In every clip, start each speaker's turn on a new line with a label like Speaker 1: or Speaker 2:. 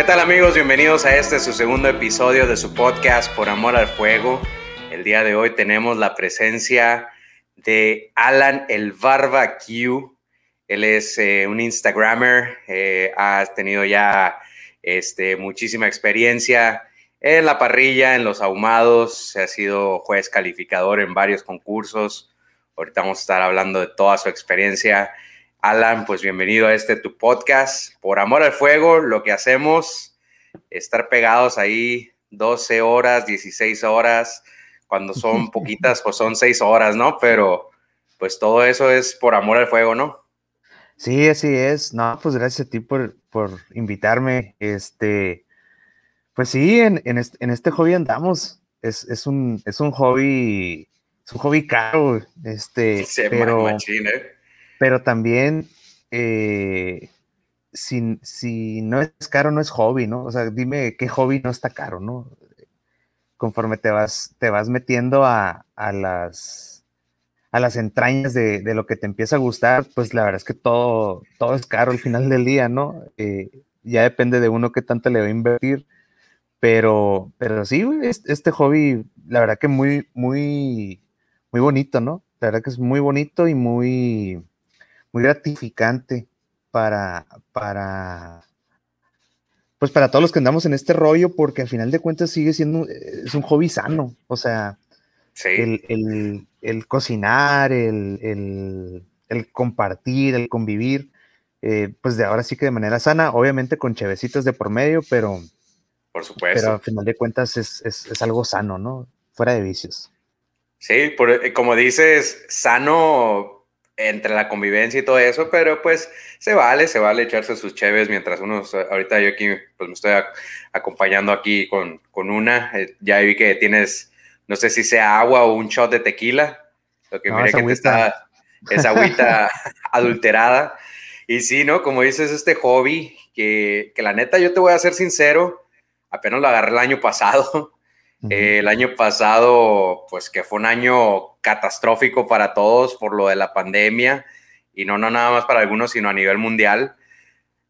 Speaker 1: ¿Qué tal amigos? Bienvenidos a este su segundo episodio de su podcast Por Amor al Fuego. El día de hoy tenemos la presencia de Alan el Barbecue. Él es eh, un Instagrammer, eh, ha tenido ya este, muchísima experiencia en la parrilla, en los ahumados, ha sido juez calificador en varios concursos. Ahorita vamos a estar hablando de toda su experiencia. Alan, pues bienvenido a este tu podcast. Por amor al fuego, lo que hacemos, estar pegados ahí 12 horas, 16 horas, cuando son poquitas, pues son 6 horas, ¿no? Pero pues todo eso es por amor al fuego, ¿no?
Speaker 2: Sí, así es. No, pues gracias a ti por, por invitarme. Este, pues sí, en, en, este, hobby andamos. Es, es, un, es un hobby, es un hobby caro, este, pero, ¿eh? Pero también eh, si, si, no es caro, no es hobby, ¿no? O sea, dime qué hobby no está caro, ¿no? Conforme te vas, te vas metiendo a, las, a las entrañas de, lo que te empieza a gustar, pues la verdad es que todo, todo es caro al final del día, ¿no? Eh, ya depende de uno qué tanto le va a invertir, pero, pero sí, este hobby, la verdad que muy, muy, muy bonito, ¿no? La verdad que es muy bonito y muy, muy gratificante para, para, pues para todos los que andamos en este rollo, porque al final de cuentas sigue siendo, es un hobby sano, o sea, el, cocinar, el, compartir, el convivir, eh, pues de ahora sí que de manera sana, obviamente con chevecitas de por medio, pero...
Speaker 1: Por supuesto.
Speaker 2: Pero al final de cuentas es, es algo sano, ¿no? Fuera de vicios.
Speaker 1: Sí, por, como dices, sano entre la convivencia y todo eso, pero pues se vale, se vale echarse sus cheves mientras uno, ahorita yo aquí, pues me estoy acompañando aquí con, con una, eh, ya vi que tienes, no sé si sea agua o un shot de tequila, lo que mire que te está, es agüita adulterada, y sí, ¿no? Como dices, este hobby, que, que la neta yo te voy a ser sincero, apenas lo agarré el año pasado, el año pasado, pues que fue un año catastrófico para todos por lo de la pandemia y no, no nada más para algunos, sino a nivel mundial,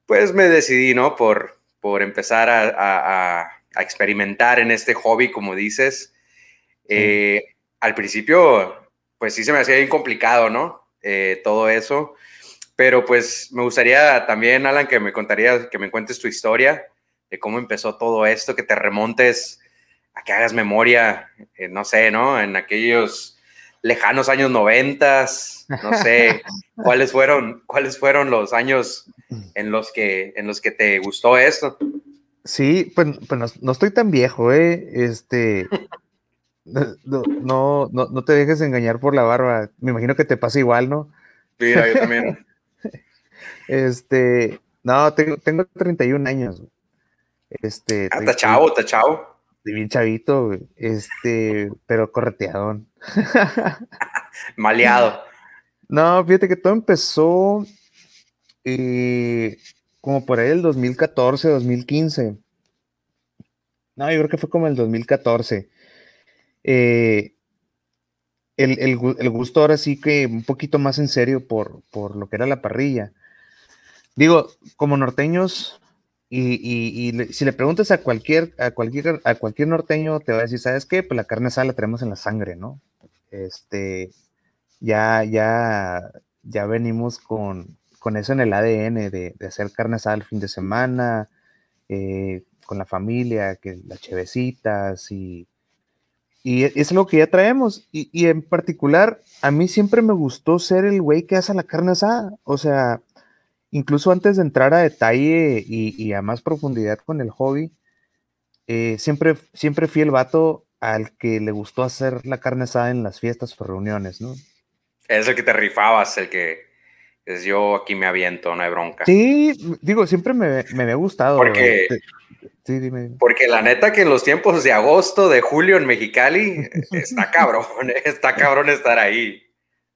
Speaker 1: pues me decidí, ¿no? Por, por empezar a, experimentar en este hobby, como dices. Eh, al principio, pues sí se me hacía bien complicado, ¿no? Eh, todo eso. Pero pues me gustaría también, Alan, que me contarías, que me cuentes tu historia de cómo empezó todo esto, que te remontes a que hagas memoria, eh, no sé, ¿no? En aquellos lejanos años noventas, no sé, cuáles fueron, cuáles fueron los años en los que, en los que te gustó esto.
Speaker 2: Sí, pues, pues no, estoy tan viejo, ¿eh? Este, no, no, no, te dejes engañar por la barba. Me imagino que te pasa igual, ¿no?
Speaker 1: Mira, yo también.
Speaker 2: este, no, tengo, tengo 31 años. Este,
Speaker 1: ah, está chavo, está chavo
Speaker 2: bien chavito, este, pero correteadón.
Speaker 1: Maleado.
Speaker 2: No, fíjate que todo empezó eh, como por ahí el 2014, 2015. No, yo creo que fue como el 2014. Eh, el, gusto ahora sí que un poquito más en serio por, por lo que era la parrilla. Digo, como norteños, y, si le preguntas a cualquier, a cualquier, a cualquier norteño, te va a decir, ¿sabes qué? Pues la carne asada la tenemos en la sangre, ¿no? Este, ya, ya, ya venimos con, eso en el ADN de, hacer carne asada el fin de semana, eh, con la familia, que las chevecitas y, y es lo que ya traemos. Y, y en particular, a mí siempre me gustó ser el güey que hace la carne asada. O sea, incluso antes de entrar a detalle y, a más profundidad con el hobby, eh, siempre, siempre fui el vato al que le gustó hacer la carne asada en las fiestas o reuniones, ¿no?
Speaker 1: Es el que te rifabas, el que es yo aquí me aviento, no hay bronca.
Speaker 2: Sí, digo, siempre me, me había gustado.
Speaker 1: Porque, sí, dime. porque la neta que en los tiempos de agosto, de julio en Mexicali, está cabrón, está cabrón estar ahí.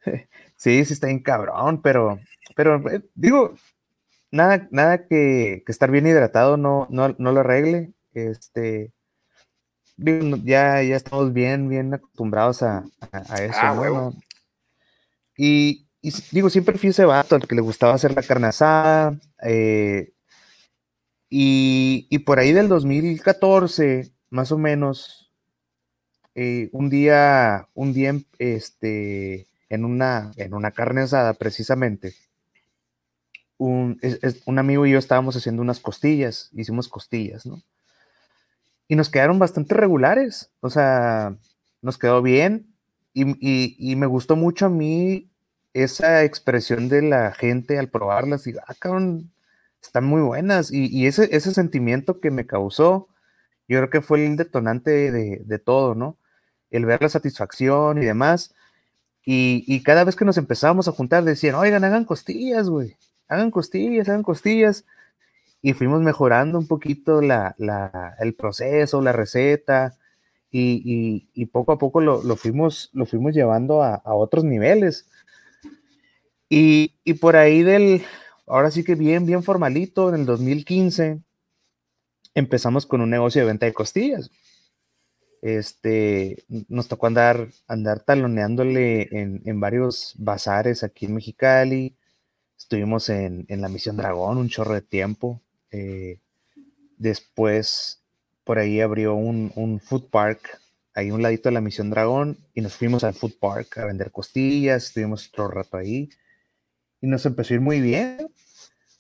Speaker 2: Sí, sí está bien cabrón, pero pero eh, digo, nada, nada que, estar bien hidratado no, no, lo arregle. Este, ya, ya estamos bien, bien acostumbrados a, eso. Ah, y, digo, siempre fui ese vato al que le gustaba hacer la carne asada. Eh, Y, por ahí del 2014, más o menos, eh, un día, un día, este, en una, en una carne asada precisamente, un, un amigo y yo estábamos haciendo unas costillas, hicimos costillas, ¿no? Y nos quedaron bastante regulares, o sea, nos quedó bien y, me gustó mucho a mí esa expresión de la gente al probarlas, y, ah, cabrón, están muy buenas. Y, ese, ese sentimiento que me causó, yo creo que fue el detonante de, todo, ¿no? El ver la satisfacción y demás. Y, cada vez que nos empezábamos a juntar decían, oigan, hagan costillas, güey, hagan costillas, hagan costillas. Y fuimos mejorando un poquito la, el proceso, la receta, y, poco a poco lo, fuimos, lo fuimos llevando a, otros niveles. Y, y, por ahí del, ahora sí que bien, bien formalito, en el 2015 empezamos con un negocio de venta de costillas. Este, nos tocó andar, andar taloneándole en, varios bazares aquí en Mexicali. Estuvimos en, la Misión Dragón un chorro de tiempo. Eh, después, por ahí abrió un, un food park ahí un ladito de la Misión Dragón y nos fuimos al food park a vender costillas. Estuvimos otro rato ahí y nos empezó a ir muy bien.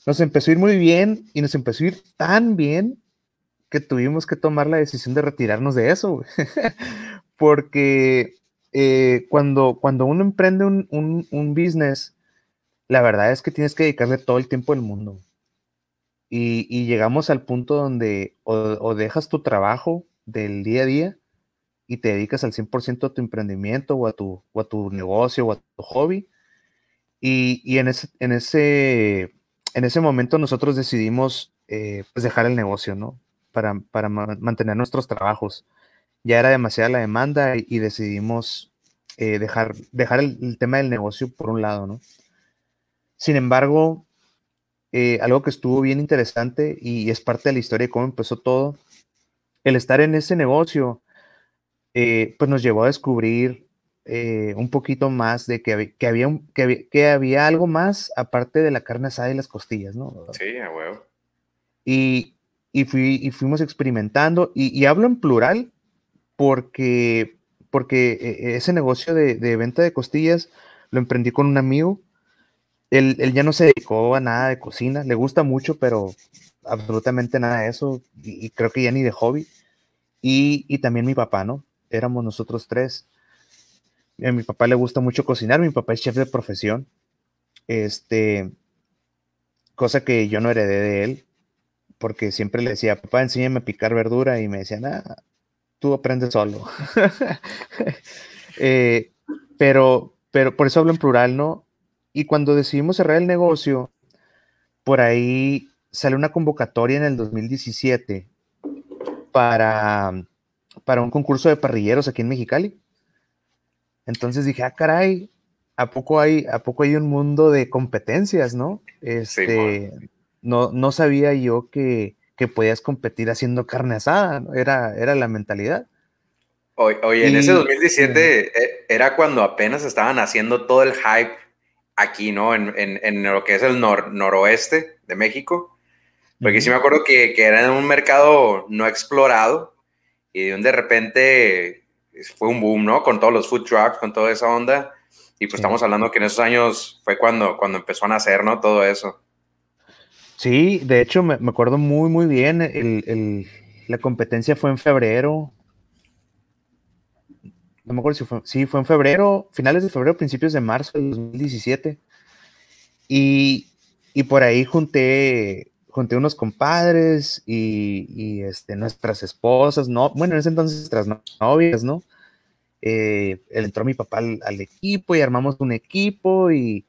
Speaker 2: Nos empezó a ir muy bien y nos empezó a ir tan bien que tuvimos que tomar la decisión de retirarnos de eso, porque eh, cuando, cuando uno emprende un, un, business, la verdad es que tienes que dedicarle todo el tiempo del mundo. Y, llegamos al punto donde o, dejas tu trabajo del día a día y te dedicas al 100% a tu emprendimiento o a tu, o a tu negocio o a tu hobby, y, en, ese, en, ese, en ese momento nosotros decidimos eh, pues dejar el negocio, ¿no? Para, para mantener nuestros trabajos. Ya era demasiada la demanda y, decidimos eh, dejar, dejar el, tema del negocio por un lado, ¿no? Sin embargo, eh, algo que estuvo bien interesante y es parte de la historia de cómo empezó todo, el estar en ese negocio, pues nos llevó a descubrir eh, un poquito más de que, había, que, que, había algo más aparte de la carne asada y las costillas, ¿no?
Speaker 1: Sí, a huevo.
Speaker 2: Y, y, fui, y fuimos experimentando, y, hablo en plural porque, porque eh, ese negocio de, de, venta de costillas lo emprendí con un amigo. Él, ya no se dedicó a nada de cocina, le gusta mucho, pero absolutamente nada de eso, y, creo que ya ni de hobby. Y, también mi papá, ¿no? Éramos nosotros tres. A mi papá le gusta mucho cocinar, mi papá es chef de profesión. Este, cosa que yo no heredé de él, porque siempre le decía, papá, enséñame a picar verdura, y me decía, nada, tú aprendes solo. Eh, pero, pero por eso hablo en plural, ¿no? Y cuando decidimos cerrar el negocio, por ahí sale una convocatoria en el 2017 para, para un concurso de parrilleros aquí en Mexicali. Entonces dije, ah, caray, ¿a poco hay, a poco hay un mundo de competencias, no? Este, no, no sabía yo que, que, podías competir haciendo carne asada, era, era la mentalidad.
Speaker 1: Oye, en ese 2017 eh, era cuando apenas estaban haciendo todo el hype aquí, ¿no? En, en, en lo que es el noroeste de México. Porque sí me acuerdo que, que era en un mercado no explorado y de repente fue un boom, ¿no? Con todos los food trucks, con toda esa onda. Y pues estamos hablando que en esos años fue cuando, cuando empezó a nacer, ¿no? Todo eso.
Speaker 2: Sí, de hecho me, acuerdo muy, muy bien. El, la competencia fue en febrero. No me acuerdo si fue, sí, fue en febrero, finales de febrero, principios de marzo del 2017. Y, y por ahí junté junté unos compadres y, este, nuestras esposas, no, bueno, en ese entonces nuestras novias, ¿no? Eh, entró mi papá al, equipo y armamos un equipo y,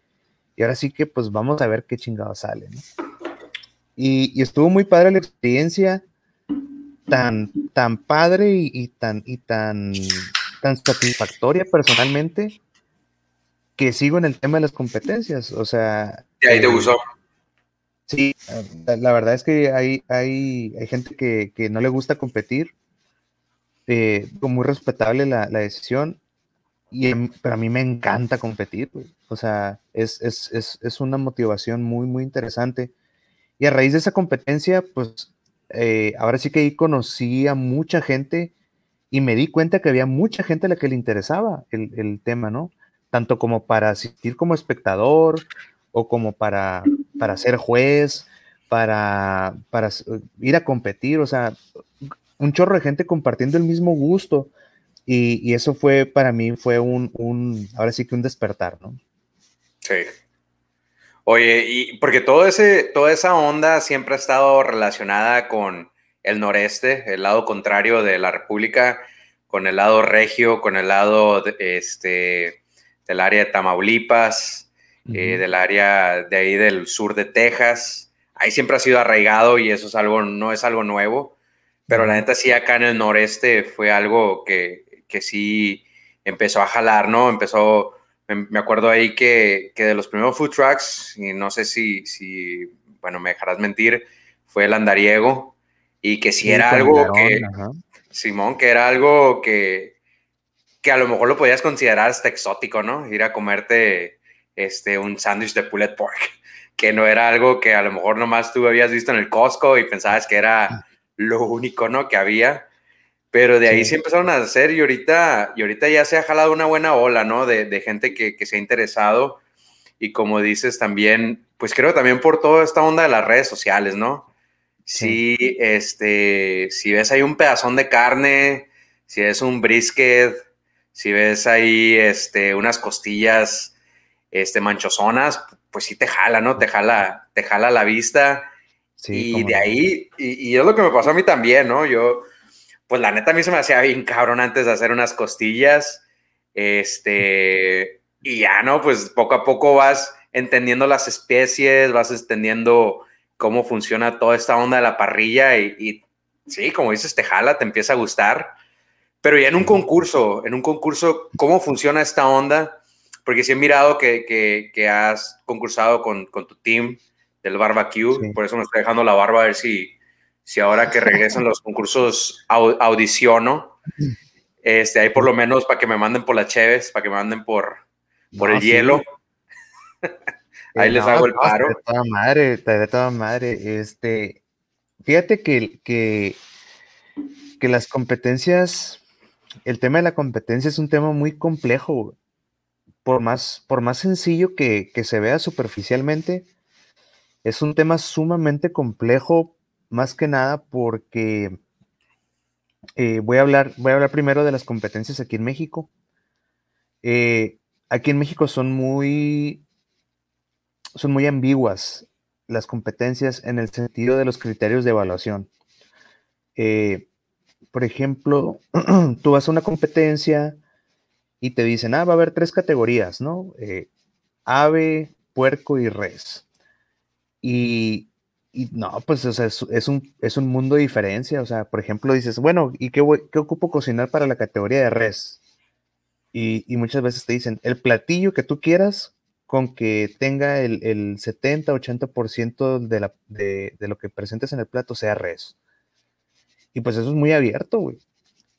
Speaker 2: ahora sí que pues vamos a ver qué chingado sale, ¿no? Y, estuvo muy padre la experiencia, tan, tan padre y, tan, y tan, tan satisfactoria personalmente que sigo en el tema de las competencias, o sea...
Speaker 1: ¿Y ahí te gustó?
Speaker 2: Sí, la, verdad es que hay, hay, hay gente que, no le gusta competir, eh, muy respetable la, decisión, y, pero a mí me encanta competir, o sea, es, una motivación muy, muy interesante. Y a raíz de esa competencia, pues eh, ahora sí que ahí conocí a mucha gente y me di cuenta que había mucha gente a la que le interesaba el, tema, ¿no? Tanto como para asistir como espectador o como para, para ser juez, para, para ir a competir, o sea, un chorro de gente compartiendo el mismo gusto. Y, eso fue, para mí, fue un, un, ahora sí que un despertar, ¿no?
Speaker 1: Sí. Oye, y porque ese, toda esa onda siempre ha estado relacionada con el noreste, el lado contrario de la República, con el lado regio, con el lado este, del área de Tamaulipas, eh, del área de ahí del sur de Texas. Ahí siempre ha sido arraigado y eso es algo, no es algo nuevo. Pero la neta sí, acá en el noreste fue algo que, que sí empezó a jalar, ¿no? Empezó, me acuerdo ahí que, que, de los primeros food trucks, y no sé si, si, bueno, me dejarás mentir, fue el andariego, y que si era algo que, Simón, que era algo que, que a lo mejor lo podías considerar hasta exótico, ¿no? Ir a comerte este, un sándwich de pulled pork, que no era algo que a lo mejor nomás tú habías visto en el Costco y pensabas que era lo único, ¿no? Que había. Pero de ahí sí. empezaron a hacer y ahorita, y ahorita ya se ha jalado una buena ola, ¿no? De, de gente que, que, se ha interesado. Y como dices también, pues creo también por toda esta onda de las redes sociales, ¿no? Sí, este, si ves ahí un pedazón de carne, si ves un brisket, si ves ahí este, unas costillas este, manchosonas, pues sí te jala, ¿no? Te jala, te jala la vista. y de ahí, y, y, es lo que me pasó a mí también, ¿no? Yo, pues la neta a mí se me hacía bien cabrón antes de hacer unas costillas. Este, y ya, ¿no? Pues poco a poco vas entendiendo las especies, vas entendiendo cómo funciona toda esta onda de la parrilla y, y sí, como dices, te jala, te empieza a gustar. Pero ya en un concurso, en un concurso, ¿cómo funciona esta onda? Porque sí he mirado que, que, que has concursado con, con, tu team del barbecue, sí. por eso me estoy dejando la barba a ver si, si ahora que regresan los concursos audiciono, este, ahí por lo menos para que me manden por las cheves, para que me manden por, por no, el sí. hielo. Ahí les no, hago el paro.
Speaker 2: De toda madre, de toda madre. Este, fíjate que, que, que las competencias, el tema de la competencia es un tema muy complejo. Por más, por más sencillo que, que se vea superficialmente, es un tema sumamente complejo más que nada porque eh, voy, a hablar, voy a hablar primero de las competencias aquí en México. Eh, aquí en México son muy, son muy ambiguas las competencias en el sentido de los criterios de evaluación. Eh, por ejemplo, tú vas a una competencia y te dicen, ah, va a haber tres categorías, ¿no? ave, puerco y res. Y, y no, pues es, un, es un mundo de diferencia. O sea, por ejemplo, dices, bueno, ¿y qué, qué ocupo cocinar para la categoría de res? Y, y, muchas veces te dicen, el platillo que tú quieras con que tenga el, el 70-80% de, la, de, de lo que presentes en el plato sea res. Y pues eso es muy abierto, güey.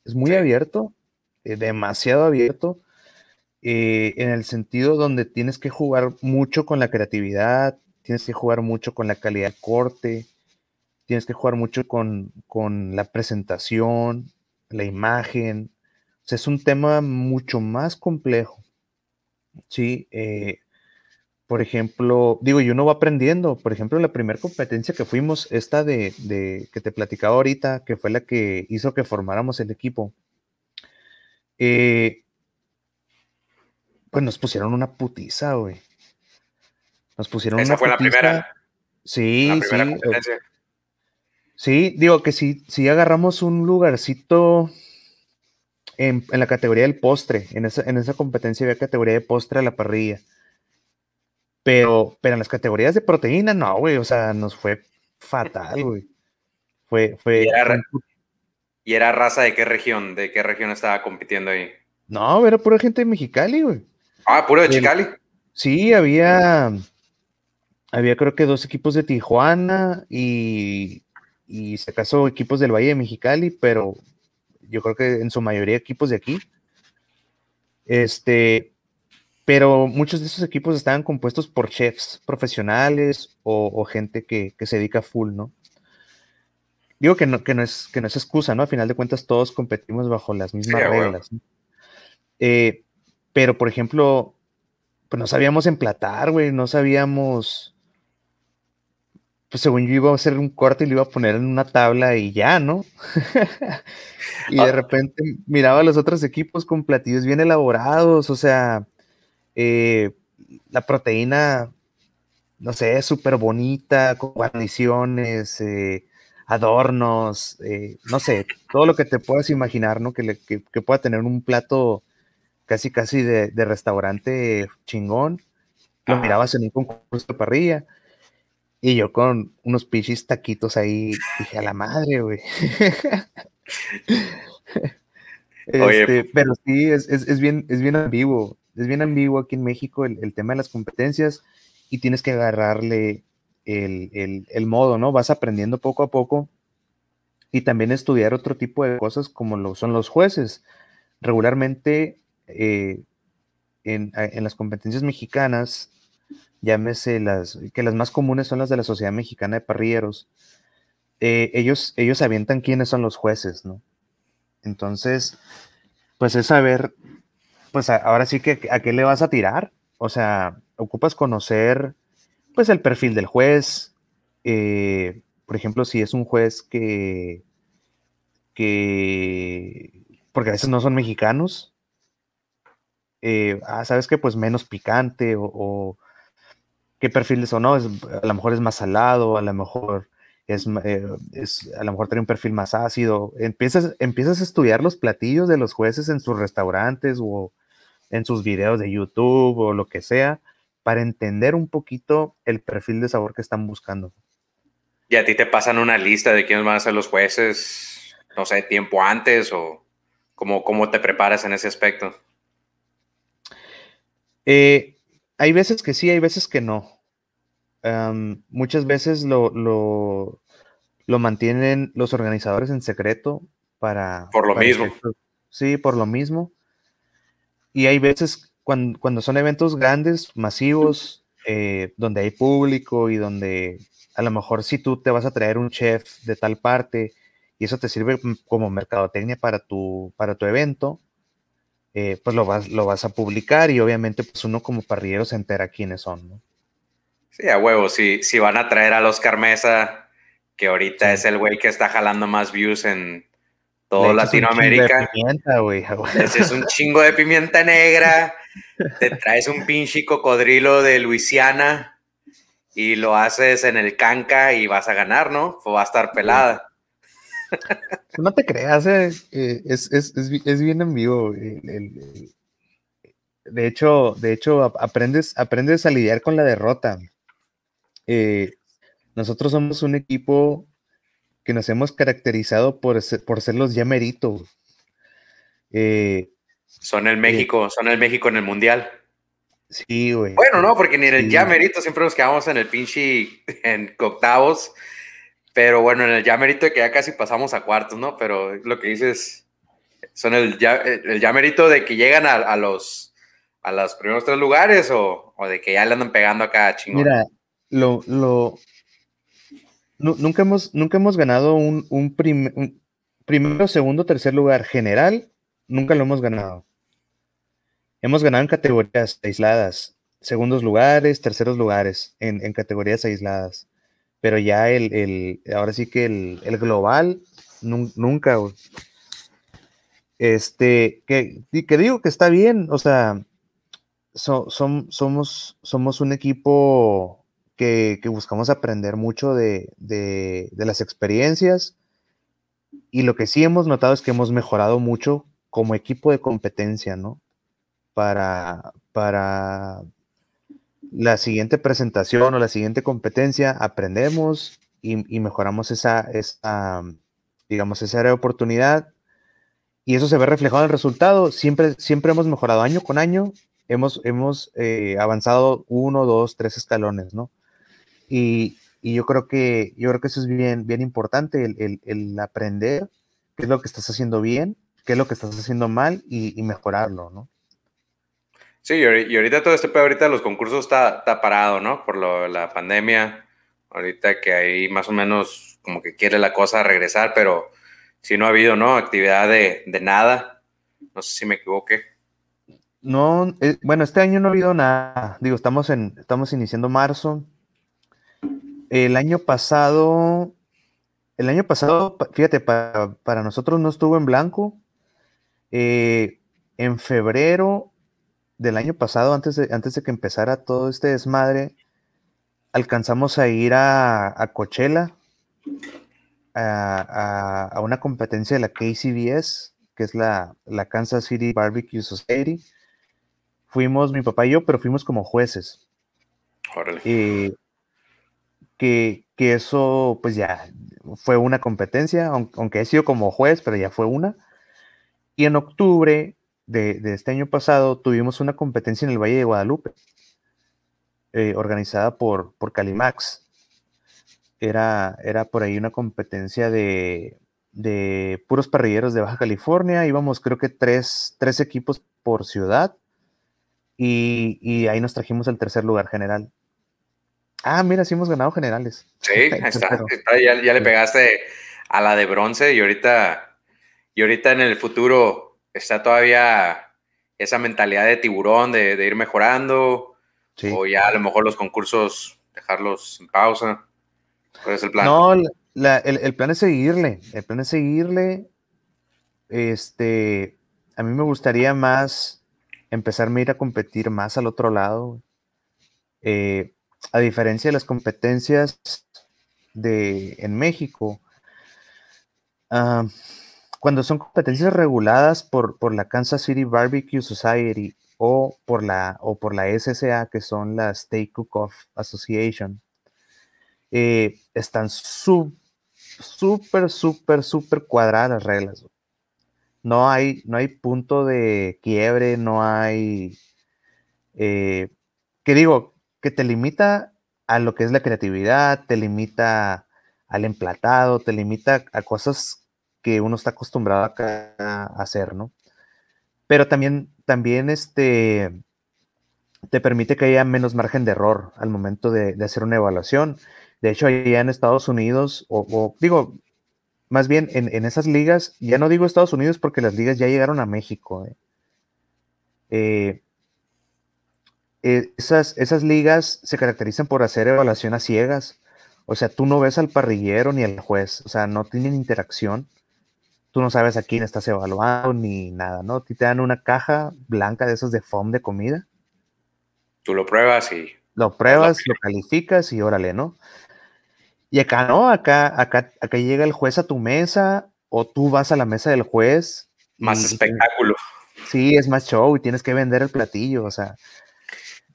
Speaker 2: Es muy abierto, eh, demasiado abierto, eh, en el sentido donde tienes que jugar mucho con la creatividad, tienes que jugar mucho con la calidad del corte, tienes que jugar mucho con, con la presentación, la imagen. O sea, es un tema mucho más complejo. Sí, eh, por ejemplo, digo, y uno va aprendiendo. Por ejemplo, la primera competencia que fuimos, esta de, de, que te platicaba ahorita, que fue la que hizo que formáramos el equipo. Eh, pues nos pusieron una putiza, güey. Nos pusieron
Speaker 1: Esa
Speaker 2: una
Speaker 1: fue putiza. la primera.
Speaker 2: Sí,
Speaker 1: la primera
Speaker 2: sí.
Speaker 1: competencia.
Speaker 2: Sí, digo que si, si agarramos un lugarcito en, en, la categoría del postre, en esa, en esa competencia había categoría de postre a la parrilla. Pero, pero en las categorías de proteína, no, güey, o sea, nos fue fatal, güey. Fue, fue.
Speaker 1: ¿Y era, ¿Y era raza de qué región? ¿De qué región estaba compitiendo ahí?
Speaker 2: No, era pura gente de Mexicali, güey.
Speaker 1: Ah, puro de Chicali.
Speaker 2: Sí, había había creo que dos equipos de Tijuana y, y se acaso equipos del Valle de Mexicali, pero yo creo que en su mayoría equipos de aquí. Este, pero muchos de esos equipos estaban compuestos por chefs profesionales o, gente que, se dedica full, ¿no? Digo que no, que, no es, que no es excusa, ¿no? A final de cuentas todos competimos bajo las mismas reglas. Eh, pero, por ejemplo, pues no sabíamos emplatar, güey, no sabíamos... Pues según yo iba a hacer un corte y lo iba a poner en una tabla y ya, ¿no? y de ah. repente miraba a los otros equipos con platillos bien elaborados, o sea, eh, la proteína, no sé, súper bonita, con guarniciones, eh, adornos, eh, no sé, todo lo que te puedas imaginar, ¿no? Que, pueda tener un plato casi, casi de, restaurante chingón. Lo mirabas en un concurso de parrilla. Y yo con unos pichis taquitos ahí, dije, a la madre, güey. Este, pero sí, es, es, bien, es bien ambiguo es bien ambiguo aquí en México el, tema de las competencias y tienes que agarrarle el, modo, ¿no? Vas aprendiendo poco a poco y también estudiar otro tipo de cosas como lo son los jueces. Regularmente eh, en, las competencias mexicanas, llámese las, que las más comunes son las de la Sociedad Mexicana de Parrilleros, eh, ellos, ellos avientan quiénes son los jueces, ¿no? Entonces, pues es saber pues ahora sí que a qué le vas a tirar. O sea, ocupas conocer pues el perfil del juez. Eh, por ejemplo, si es un juez que, que, porque a veces no son mexicanos, eh, ah, sabes que pues menos picante o, qué perfil es o no, es, a lo mejor es más salado, a lo mejor es, eh, es, a lo mejor tiene un perfil más ácido. Empiezas, empiezas a estudiar los platillos de los jueces en sus restaurantes o, en sus videos de YouTube o lo que sea, para entender un poquito el perfil de sabor que están buscando.
Speaker 1: ¿Y a ti te pasan una lista de quiénes van a ser los jueces, no sé, tiempo antes o cómo, cómo te preparas en ese aspecto?
Speaker 2: Eh, hay veces que sí, hay veces que no. Muchas veces lo, lo, lo, mantienen los organizadores en secreto para...
Speaker 1: Por lo mismo.
Speaker 2: sí, por lo mismo. Y hay veces cuando, son eventos grandes, masivos, eh, donde hay público y donde a lo mejor si tú te vas a traer un chef de tal parte y eso te sirve como mercadotecnia para tu, para tu evento, eh, pues lo vas, lo vas a publicar y obviamente pues uno como parrillero se entera quiénes son, ¿no?
Speaker 1: Sí, a huevo, si, si van a traer a Oscar Mesa, que ahorita es el güey que está jalando más views en, todo Latinoamérica. es un chingo de pimienta negra. te traes un pinche cocodrilo de Luisiana y lo haces en el canca y vas a ganar, ¿no? O va a estar pelada.
Speaker 2: No te creas, eh, eh, es, bien en vivo. de hecho, de hecho aprendes, aprendes a lidiar con la derrota. Eh, nosotros somos un equipo que nos hemos caracterizado por ser, por ser los ya merito.
Speaker 1: Eh, son el México, son el México en el Mundial.
Speaker 2: Sí, güey.
Speaker 1: Bueno, no, porque ni en el ya merito siempre nos quedamos en el pinche en octavos. Pero bueno, en el ya merito que ya casi pasamos a cuartos, ¿no? Pero lo que dices son el ya, el ya merito de que llegan a, los a los primeros tres lugares o, de que ya le andan pegando acá chingón.
Speaker 2: Mira, lo, lo, nunca, hemos, nunca hemos ganado un, un, primero, segundo, tercer lugar general. Nunca lo hemos ganado. Hemos ganado en categorías aisladas. Segundos lugares, terceros lugares en, categorías aisladas. Pero ya el, ahora sí que el, global, nunca. Este, que, que, digo que está bien, o sea, somos, somos un equipo que, buscamos aprender mucho de, las experiencias y lo que sí hemos notado es que hemos mejorado mucho como equipo de competencia, ¿no? Para, para la siguiente presentación o la siguiente competencia aprendemos y, mejoramos esa, esa, digamos, esa área de oportunidad y eso se ve reflejado en el resultado. Siempre, siempre hemos mejorado año con año, hemos, hemos eh, avanzado uno, dos, tres escalones, ¿no? Y, yo creo que yo creo que eso es bien, bien importante, el, aprender qué es lo que estás haciendo bien, qué es lo que estás haciendo mal y, mejorarlo, ¿no?
Speaker 1: Sí, y ahorita todo este pedo, ahorita los concursos está, está parado, ¿no? Por lo, la pandemia. Ahorita que ahí más o menos como que quiere la cosa regresar, pero si no ha habido, ¿no? Actividad de, de nada. No sé si me equivoqué.
Speaker 2: No, eh, bueno, este año no ha habido nada. Digo, estamos en, estamos iniciando marzo. El año pasado, el año pasado, fíjate, para, para nosotros no estuvo en blanco. Eh, en febrero del año pasado, antes de, antes de que empezara todo este desmadre, alcanzamos a ir a, a Coachella, a, a, una competencia de la KCBS, que es la, la Kansas City Barbecue Society fuimos mi papá y yo, pero fuimos como jueces. Eh, que, que, eso, pues ya fue una competencia, aunque he sido como juez, pero ya fue una. Y en octubre de, de este año pasado tuvimos una competencia en el Valle de Guadalupe, eh, organizada por, por Calimax. Era, era por ahí una competencia de, de puros parrilleros de Baja California. Íbamos creo que tres, tres equipos por ciudad y, ahí nos trajimos el tercer lugar general. Ah, mira, sí hemos ganado generales.
Speaker 1: Sí, está, ya, le pegaste a la de bronce y ahorita, y ahorita en el futuro está todavía esa mentalidad de tiburón de, ir mejorando o ya a lo mejor los concursos dejarlos en pausa. ¿Cuál es el plan?
Speaker 2: No, el, el, plan es seguirle, el plan es seguirle. Este, a mí me gustaría más empezarme a ir a competir más al otro lado. Eh, a diferencia de las competencias de, en México, ah, cuando son competencias reguladas por, por, la Kansas City Barbecue Society o por la, o por la SSA, que son la State Cook-Off Association, eh, están súper, súper, súper cuadradas las reglas. No hay, no hay punto de quiebre, no hay, eh, que digo, que te limita a lo que es la creatividad, te limita al emplatado, te limita a cosas que uno está acostumbrado a, hacer, ¿no? Pero también, también este, te permite que haya menos margen de error al momento de, hacer una evaluación. De hecho, allá en Estados Unidos, o digo, más bien en, esas ligas, ya no digo Estados Unidos porque las ligas ya llegaron a México. Eh, eh, esas, esas ligas se caracterizan por hacer evaluación a ciegas. O sea, tú no ves al parrillero ni al juez, o sea, no tienen interacción. Tú no sabes a quién estás evaluando ni nada, ¿no? Ti te dan una caja blanca de esas de foam de comida.
Speaker 1: Tú lo pruebas y...
Speaker 2: Lo pruebas, lo calificas y órale, ¿no? Y acá no, acá, acá, acá llega el juez a tu mesa o tú vas a la mesa del juez.
Speaker 1: Más espectáculo.
Speaker 2: Sí, es más show y tienes que vender el platillo, o sea.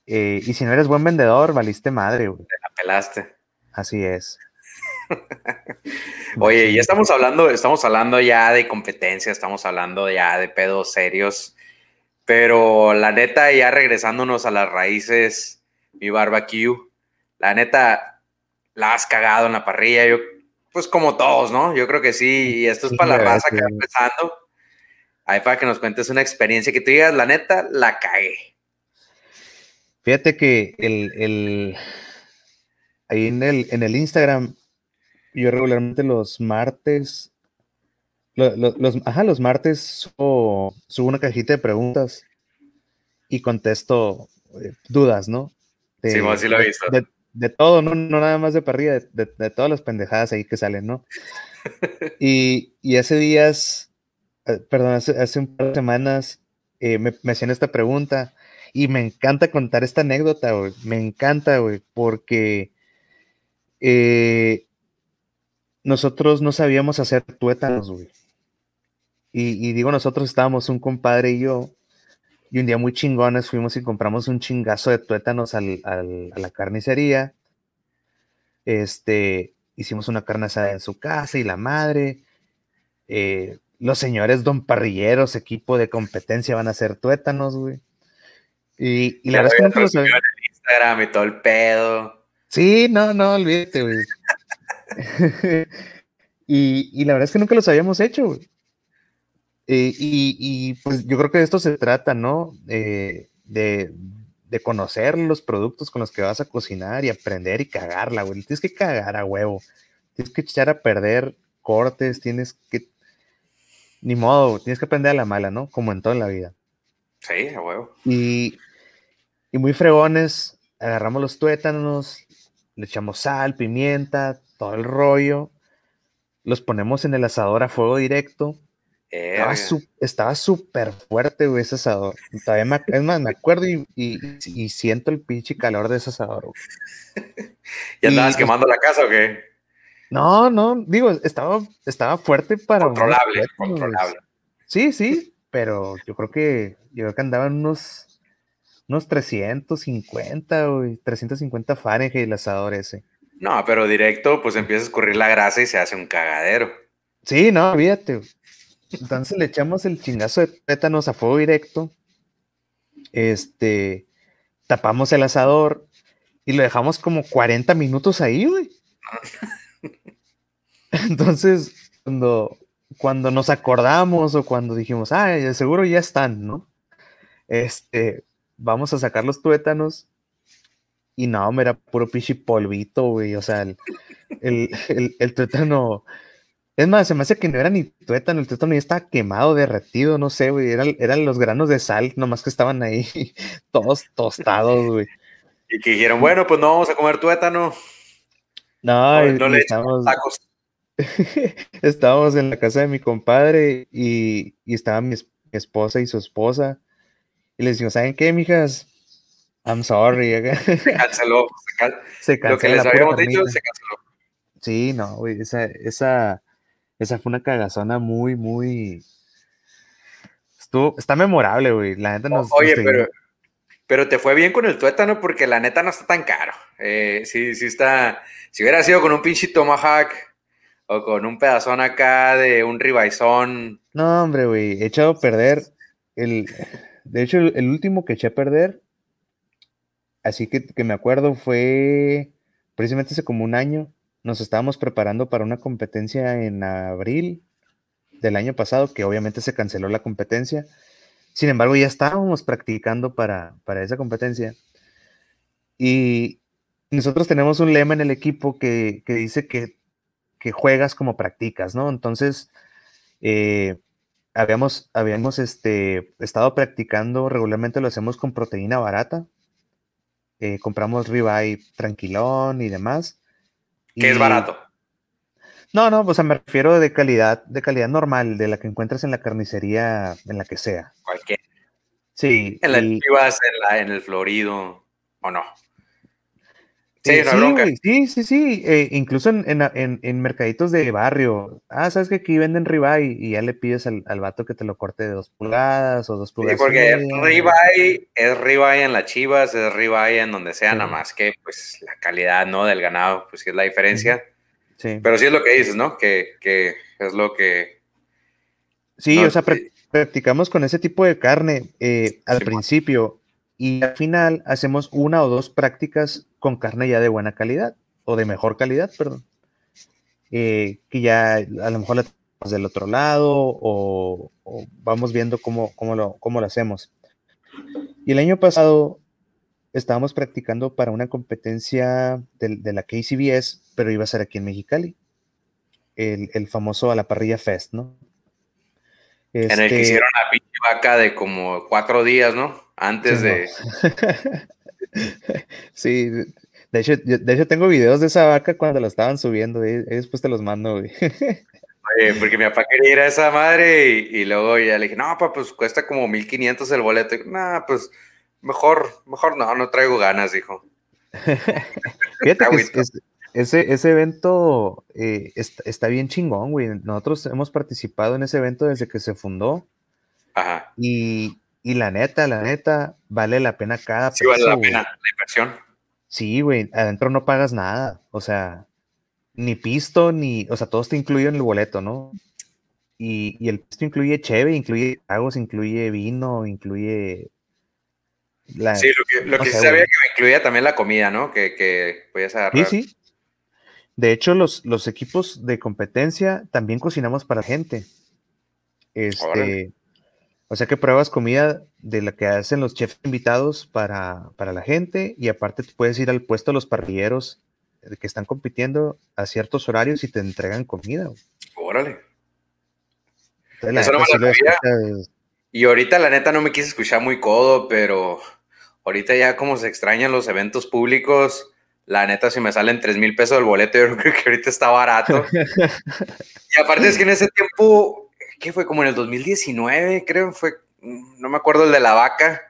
Speaker 2: Eh, y si no eres buen vendedor, valiste madre, güey.
Speaker 1: Te la pelaste.
Speaker 2: Así es.
Speaker 1: Oye, ya estamos hablando, estamos hablando ya de competencia, estamos hablando ya de pedos serios, pero la neta, ya regresándonos a las raíces, mi barbecue, la neta, la has cagado en la parrilla. Yo, pues como todos, ¿no? Yo creo que sí. Y esto es para la raza que va empezando. Ahí para que nos cuentes una experiencia que tú digas, la neta, la cagué.
Speaker 2: Fíjate que el, ahí en el, en el Instagram, yo regularmente los martes, los, ajá, los martes subo, una cajita de preguntas y contesto eh, dudas, ¿no?
Speaker 1: sí, sí lo he visto
Speaker 2: de todo, no, no nada más de parrilla, de, de, todas las pendejadas ahí que salen, ¿no? y, y hace días, eh, perdón, hace, hace, un par de semanas eh, me, me, hacían esta pregunta y me encanta contar esta anécdota, güey. Me encanta, güey, porque eh, nosotros no sabíamos hacer tuétanos, güey. Y, digo, nosotros estábamos un compadre y yo, y un día muy chingones fuimos y compramos un chingazo de tuétanos al, a la carnicería. Este, hicimos una carne en su casa y la madre. Eh, los señores don parrilleros, equipo de competencia, van a hacer tuétanos, güey. Y, la verdad es que nunca lo sabíamos.
Speaker 1: Instagram y todo el pedo.
Speaker 2: Sí, no, no, olvídate, güey. y, y, la verdad es que nunca los habíamos hecho, güey. Eh, y, pues yo creo que de esto se trata, ¿no? Eh, de, de conocer los productos con los que vas a cocinar y aprender y cagarla, güey. Tienes que cagar a huevo. Tienes que echar a perder cortes, tienes que... Ni modo, tienes que aprender a la mala, ¿no? Como en toda la vida.
Speaker 1: Sí, a huevo.
Speaker 2: Y, y muy fregones, agarramos los tuétanos, le echamos sal, pimienta, todo el rollo, los ponemos en el asador a fuego directo estaba súper fuerte, güey, ese asador. Todavía me, es más, me acuerdo y, y, siento el pinche calor de ese asador,
Speaker 1: ¿Y andabas quemando la casa o qué?
Speaker 2: No, no, digo, estaba, estaba fuerte para.
Speaker 1: Controlable, controlable.
Speaker 2: Sí, sí, pero yo creo que yo creo que andaban unos, unos 350, güey, 350 Fahrenheit el asador ese.
Speaker 1: No, pero directo, pues empieza a escurrir la grasa y se hace un cagadero.
Speaker 2: Sí, no, fíjate. Entonces le echamos el chingazo de pétanos a fuego directo. Este, tapamos el asador y lo dejamos como 40 minutos ahí, güey. Entonces, cuando, cuando nos acordamos o cuando dijimos, ah, seguro ya están, ¿no? Este, vamos a sacar los tuétanos. Y no, me era puro pichi polvito, güey. O sea, el, el, el tuétano es más, se me hace que no era ni tuétano, el tuétano ya estaba quemado, derretido, no sé, güey. Eran, los granos de sal, nomás que estaban ahí, todos tostados, güey.
Speaker 1: Y que dijeron, bueno, pues no vamos a comer tuétano.
Speaker 2: No, no, le estamos... tacos. estábamos en la casa de mi compadre y, y estaba mi, esposa y su esposa. Y les digo, ¿saben qué, mijas? I'm sorry.
Speaker 1: se canceló. Se, canceló. Lo que les habíamos dicho se canceló.
Speaker 2: Sí, no, güey, esa, esa, esa fue una cagazona muy, muy. Estuvo, está memorable, güey. La neta nos.
Speaker 1: Oye, pero, pero te fue bien con el tuétano porque la neta no está tan caro. Eh, sí, sí está. Si hubiera sido con un pinche tomahawk o con un pedazón acá de un ribaizón.
Speaker 2: No, hombre, güey. He echado a perder. El, de hecho, el, último que eché a perder, así que, que me acuerdo, fue precisamente hace como un año nos estábamos preparando para una competencia en abril del año pasado, que obviamente se canceló la competencia. Sin embargo, ya estábamos practicando para, para esa competencia. Y nosotros tenemos un lema en el equipo que, dice que, juegas como practicas, ¿no? Entonces, eh, habíamos, habíamos este, estado practicando, regularmente lo hacemos con proteína barata. Eh, compramos ribeye tranquilón y demás.
Speaker 1: Que es barato.
Speaker 2: No, no, o sea, me refiero de calidad, de calidad normal, de la que encuentras en la carnicería, en la que sea.
Speaker 1: Cualquier.
Speaker 2: Sí.
Speaker 1: En la en, en el Florido, ¿o no?
Speaker 2: Sí, sí, sí, sí, eh, incluso en, mercaditos de barrio. Ah, sabes que aquí venden ribeye y ya le pides al, al, vato que te lo corte de dos pulgadas o dos pulgadas.
Speaker 1: Sí, porque ribeye es ribeye en las chivas, es ribeye en donde sea, nada más que pues la calidad, ¿no? Del ganado, pues sí es la diferencia. Sí. Pero sí es lo que dices, ¿no? Que, es lo que...
Speaker 2: Sí, o sea, practicamos con ese tipo de carne eh, al principio y al final hacemos una o dos prácticas con carne ya de buena calidad o de mejor calidad, perdón. Eh, que ya a lo mejor la tenemos del otro lado o, vamos viendo cómo, cómo, lo, cómo lo hacemos. Y el año pasado estábamos practicando para una competencia de, la KCBS, pero iba a ser aquí en Mexicali. El, el famoso a la parrilla fest, ¿no?
Speaker 1: en el que este hicieron la pinche vaca de como cuatro días, ¿no? Antes de.
Speaker 2: sí, de hecho, de hecho tengo videos de esa vaca cuando la estaban subiendo y, después te los mando, güey.
Speaker 1: Oye, porque mi papá quería ir a esa madre y, luego ya le dije, no, papá, pues cuesta como 1500 el boleto. No, pues mejor, mejor no, no traigo ganas, dijo.
Speaker 2: Fíjate que ese, ese evento eh, está, bien chingón, güey. Nosotros hemos participado en ese evento desde que se fundó.
Speaker 1: Ajá.
Speaker 2: Y, la neta, la neta, vale la pena cada
Speaker 1: Sí, vale la pena la inversión.
Speaker 2: Sí, güey, adentro no pagas nada. O sea, ni pisto, ni. O sea, todo está incluido en el boleto, ¿no? Y, y el pisto incluye cheve, incluye tragos, incluye vino, incluye
Speaker 1: la, sí, lo que, lo que sí sabía que me incluía también la comida, ¿no? Que, que podías agarrar.
Speaker 2: Sí, sí. De hecho, los, los equipos de competencia también cocinamos para gente. Este, O sea que pruebas comida de la que hacen los chefs invitados para, para la gente y aparte puedes ir al puesto de los parrilleros que están compitiendo a ciertos horarios y te entregan comida.
Speaker 1: Órale. Eso no me Y ahorita la neta no me quise escuchar muy codo, pero ahorita ya como se extrañan los eventos públicos, la neta si me salen 3 mil pesos el boleto, yo creo que ahorita está barato. y aparte es que en ese tiempo, ¿qué fue? Como en el 2019, creo, fue, no me acuerdo el de la vaca.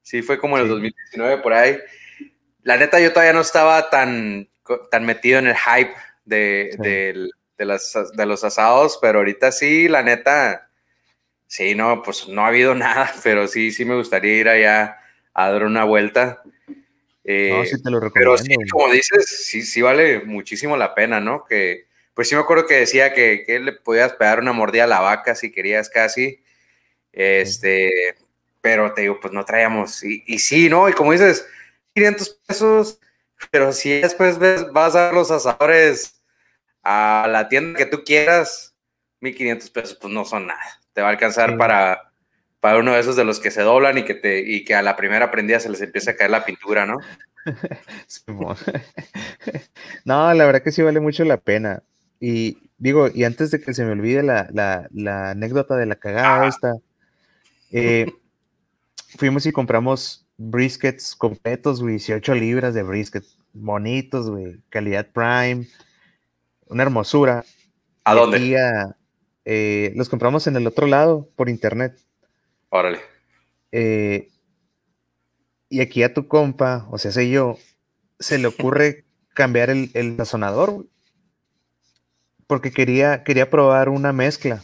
Speaker 1: Sí, fue como en el 2019 por ahí. La neta yo todavía no estaba tan tan metido en el hype de, de, los asados, pero ahorita sí, la neta, sí, no, pues no ha habido nada, pero sí, sí me gustaría ir allá a dar una vuelta.
Speaker 2: Eh, no, sí te lo recomiendo.
Speaker 1: Pero sí, como dices, sí, sí vale muchísimo la pena, ¿no? Que, pues sí me acuerdo que decía que, que le podías pegar una mordida a la vaca si querías casi. Este, pero te digo, pues no traíamos. Y, y sí, ¿no? Y como dices, 500 pesos pero si después vas a los asadores a la tienda que tú quieras, 1500 pesos, pues no son nada. Te va a alcanzar para, para uno de esos de los que se doblan y que, te, y que a la primera prendida se les empieza a caer la pintura, ¿no?
Speaker 2: no, la verdad que sí vale mucho la pena. Y digo, y antes de que se me olvide la, anécdota de la cagada esta, eh, fuimos y compramos briskets completos, güey, 18 libras de brisket, bonitos, güey, calidad prime, una hermosura.
Speaker 1: ¿A dónde?
Speaker 2: Eh, los compramos en el otro lado, por internet.
Speaker 1: Órale.
Speaker 2: Eh, y aquí a tu compa, o sea, sé yo, se le ocurre cambiar el, el sazonador, porque quería, quería probar una mezcla.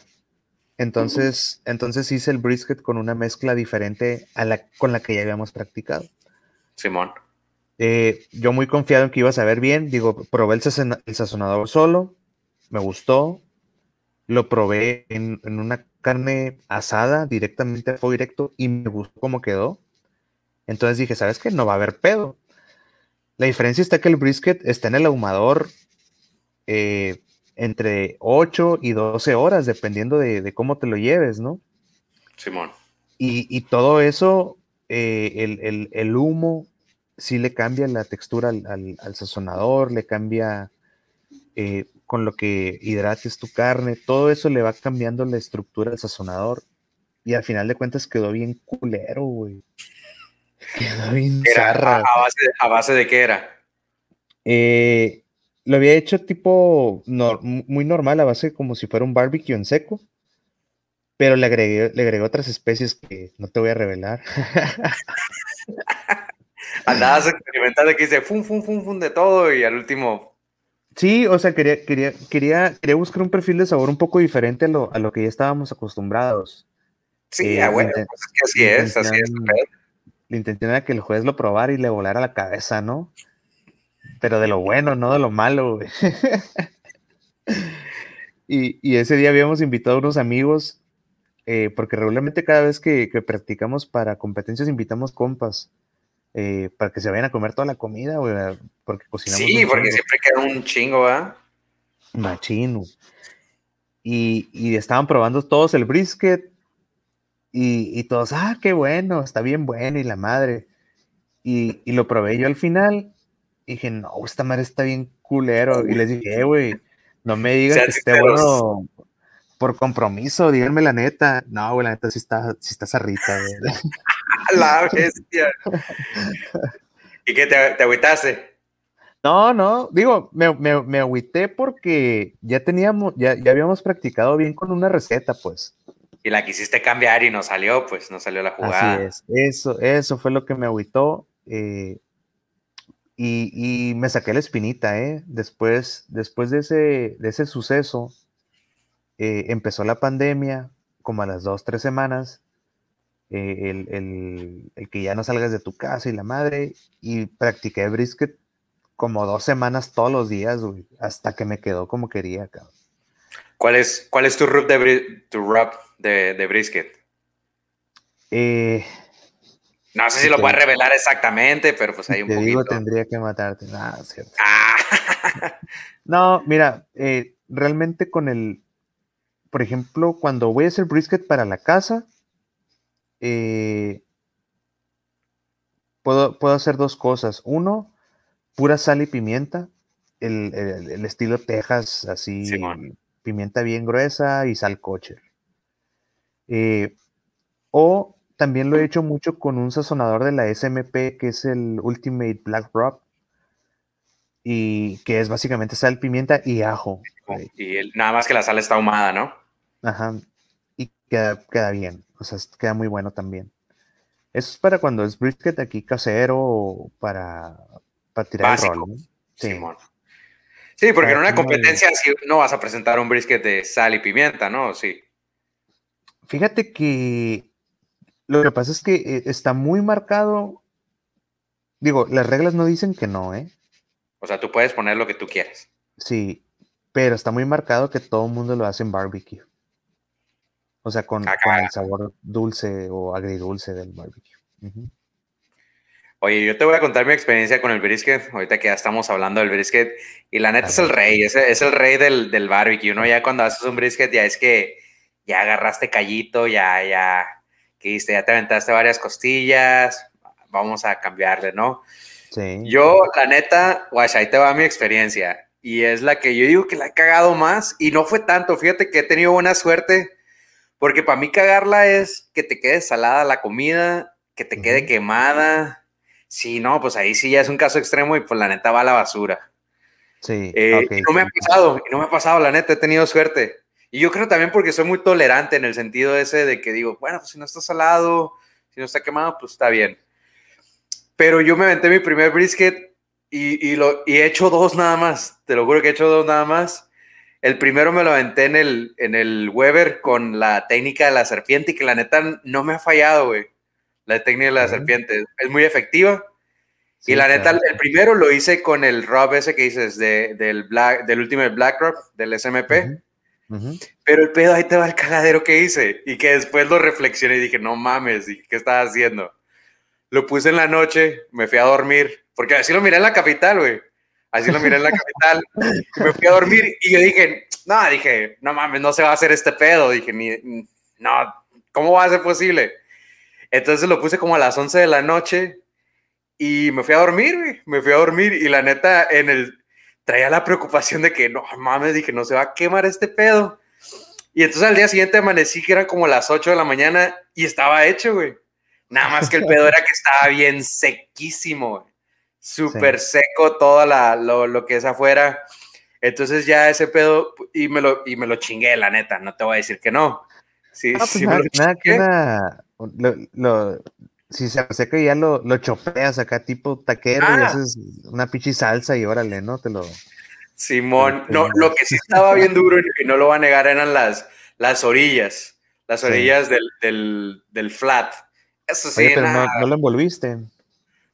Speaker 2: Entonces, entonces hice el brisket con una mezcla diferente a la con la que ya habíamos practicado.
Speaker 1: Simón.
Speaker 2: Eh, yo muy confiado en que iba a saber bien, digo, probé el, sazonador solo, me gustó, lo probé en, una carne asada directamente a fuego directo y me gustó cómo quedó. Entonces dije, ¿sabes qué? No va a haber pedo. La diferencia está que el brisket está en el ahumador eh, entre 8 y 12 horas, dependiendo de, cómo te lo lleves, ¿no?
Speaker 1: Simón.
Speaker 2: Y, todo eso, eh, el, humo sí le cambia la textura al, sazonador, le cambia eh, con lo que hidrates tu carne, todo eso le va cambiando la estructura del sazonador. Y al final de cuentas quedó bien culero, güey.
Speaker 1: Quedó bien zarra. A, base de, ¿A base de qué era?
Speaker 2: Eh, lo había hecho tipo muy normal, a base como si fuera un barbecue en seco. Pero le agregué, le agregué otras especies que no te voy a revelar.
Speaker 1: Andabas experimentando que dice fum, fum, fum, fum de todo y al último.
Speaker 2: Sí, o sea, quería, quería, quería, quería buscar un perfil de sabor un poco diferente a lo, a lo que ya estábamos acostumbrados.
Speaker 1: Sí, eh, bueno, pues es que así es, así es.
Speaker 2: La intención era que el juez lo probara y le volara la cabeza, ¿no? Pero de lo bueno, no de lo malo, y, ese día habíamos invitado a unos amigos, eh, porque regularmente cada vez que, practicamos para competencias invitamos compas. Eh, para que se vayan a comer toda la comida, porque cocinamos.
Speaker 1: Sí, porque siempre queda un chingo, ¿verdad?
Speaker 2: Machino. Y, y, estaban probando todos el brisket y, todos, ah, qué bueno, está bien bueno y la madre. Y, y, lo probé yo al final y dije, no, esta madre está bien culero. Y les dije, eh, güey, no me digas que esté bueno por compromiso, díganme la neta. No, güey, la neta sí está, sí está zarrita, güey.
Speaker 1: la bestia. ¿Y qué te, te agüitaste?
Speaker 2: No, no, digo, me, me, me, agüité porque ya teníamos, ya, ya habíamos practicado bien con una receta, pues.
Speaker 1: Y la quisiste cambiar y no salió, pues, no salió la jugada.
Speaker 2: Así es, eso, eso fue lo que me agüitó. Eh, y, me saqué la espinita, ¿eh? Después, después de, ese, de ese suceso, eh, empezó la pandemia, como a las dos, tres semanas, eh, el, que ya no salgas de tu casa y la madre, y practiqué brisket como dos semanas todos los días, güey, hasta que me quedó como quería, cabrón.
Speaker 1: ¿Cuál es, cuál es tu rub de, tu rub de, de brisket?
Speaker 2: Eh,
Speaker 1: no sé si lo puedes revelar exactamente, pero pues hay un te Digo,
Speaker 2: tendría que matarte. Nada, cierto. Ah. no, mira, eh, realmente con el, por ejemplo, cuando voy a hacer brisket para la casa, eh, puedo, puedo hacer dos cosas. Uno, pura sal y pimienta, el, estilo Texas, así, pimienta bien gruesa y sal kosher. Eh, o también lo he hecho mucho con un sazonador de la SMP, que es el Ultimate Black Rub, y que es básicamente sal, pimienta y ajo.
Speaker 1: Y nada más que la sal está ahumada, ¿no?
Speaker 2: Ajá. Y queda, queda bien, o sea, queda muy bueno también. Eso es para cuando es brisket aquí casero o para, para tirar el rol.
Speaker 1: Sí. sí, porque en una competencia no vas a presentar un brisket de sal y pimienta, ¿no? Sí.
Speaker 2: Fíjate que lo que pasa es que eh, está muy marcado. Digo, las reglas no dicen que no, ¿eh?
Speaker 1: O sea, tú puedes poner lo que tú quieras.
Speaker 2: Sí, pero está muy marcado que todo el mundo lo hace en barbecue. O sea, con, el sabor dulce o agridulce del barbecue.
Speaker 1: Oye, yo te voy a contar mi experiencia con el brisket, ahorita que ya estamos hablando del brisket, y la neta es el rey, es, es el rey del, del, barbecue, ¿no? Ya cuando haces un brisket ya es que ya agarraste callito, ya, ya, que ya te aventaste varias costillas, vamos a cambiarle, ¿no? Sí. Yo, la neta, guay, ahí te va mi experiencia, y es la que yo digo que la he cagado más, y no fue tanto, fíjate que he tenido buena suerte, porque para mí cagarla es que te quede salada la comida, que te quede quemada. Sí, no, pues ahí sí ya es un caso extremo y pues la neta va a la basura. Sí. Eh, no me ha pasado, no me ha pasado, la neta, he tenido suerte. Y yo creo también porque soy muy tolerante en el sentido ese de que digo, bueno, pues si no está salado, si no está quemado, pues está bien. Pero yo me aventé mi primer brisket y, y, lo, y he hecho dos nada más. Te lo juro que he hecho dos nada más. El primero me lo aventé en el, en el Weber con la técnica de la serpiente y que la neta no me ha fallado, güey. La técnica de la serpiente es muy efectiva. y la neta, el primero lo hice con el Rob ese que dices de, del, Black, del Ultimate Black Rob, del SMP. Pero el pedo ahí te va el cagadero que hice y que después lo reflexioné y dije, no mames, ¿qué estaba haciendo? Lo puse en la noche, me fui a dormir, porque así lo miré en la capital, güey. Así lo miré en la capital. me fui a dormir y yo dije, no, dije, no mames, no se va a hacer este pedo. Dije, ni, no, ¿cómo va a ser posible? Entonces lo puse como a las 11 de la noche y me fui a dormir, Me fui a dormir y la neta en el traía la preocupación de que no mames, dije, no se va a quemar este pedo. Y entonces al día siguiente amanecí que eran como las 8 de la mañana y estaba hecho, güey. Nada más que el pedo era que estaba bien sequísimo, súper seco todo la, lo, lo, que es afuera. Entonces ya ese pedo, y me, lo, y me lo chingué, la neta, no te voy a decir que no. Sí, ah, pues sí nada,
Speaker 2: me lo si se seca ya lo, lo chopeas acá tipo taquero y ah. haces una pichi salsa y órale, ¿no? Te lo...
Speaker 1: Simón, no, lo que sí estaba bien duro y no lo va a negar eran las, las orillas, las orillas del, del, del, flat.
Speaker 2: Eso sí, pero no, no, lo envolviste.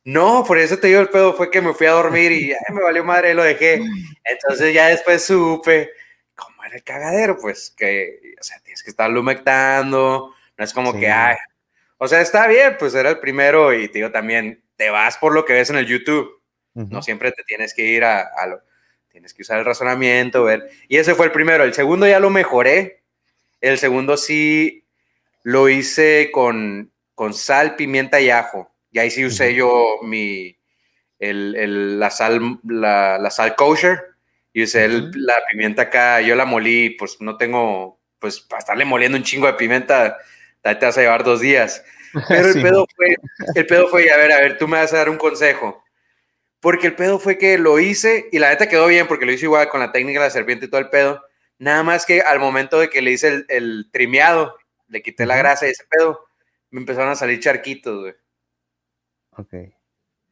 Speaker 1: No, por eso te digo el pedo, fue que me fui a dormir y me valió madre, lo dejé. Entonces ya después supe cómo era el cagadero, pues que, o sea, tienes que estarlo humectando, no es como que, ay, o sea, está bien, pues era el primero y te digo también, te vas por lo que ves en el YouTube, no siempre te tienes que ir a, a, lo, tienes que usar el razonamiento, ver, y ese fue el primero, el segundo ya lo mejoré, el segundo sí lo hice con, con sal, pimienta y ajo. Y ahí sí usé yo mi, el, el, la, sal, la, la, sal kosher. Y usé la pimienta acá. Yo la molí, pues no tengo, pues para estarle moliendo un chingo de pimienta, te vas a llevar dos días. Pero el pedo fue, el pedo fue, a ver, a ver, tú me vas a dar un consejo. Porque el pedo fue que lo hice y la neta quedó bien porque lo hice igual con la técnica de la serpiente y todo el pedo. Nada más que al momento de que le hice el, el trimeado, le quité la grasa y ese pedo, me empezaron a salir charquitos, güey. Ok.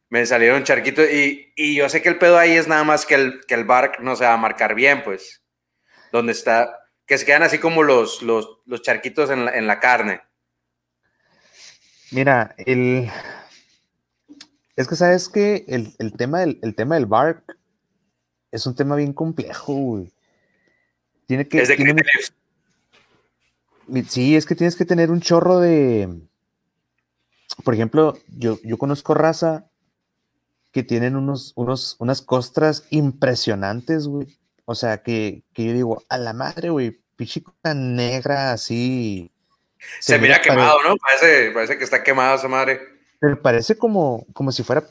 Speaker 1: Me salieron charquitos y, y, yo sé que el pedo ahí es nada más que el, que el bark no se va a marcar bien, pues. Donde está, que se quedan así como los, los, los charquitos en la, en la carne.
Speaker 2: Mira, el... Es que sabes que el, el, tema del, el tema del bark es un tema bien complejo, güey. Tiene que... Sí, es que tienes que tener un chorro de por ejemplo, yo, yo conozco raza que tienen unos, unos, unas costras impresionantes, güey. O sea, que, que yo digo, a la madre, güey, pichica negra así,
Speaker 1: Se, mira, quemado, ¿no? Parece, parece que está quemado esa madre.
Speaker 2: Pero parece como, como si fuera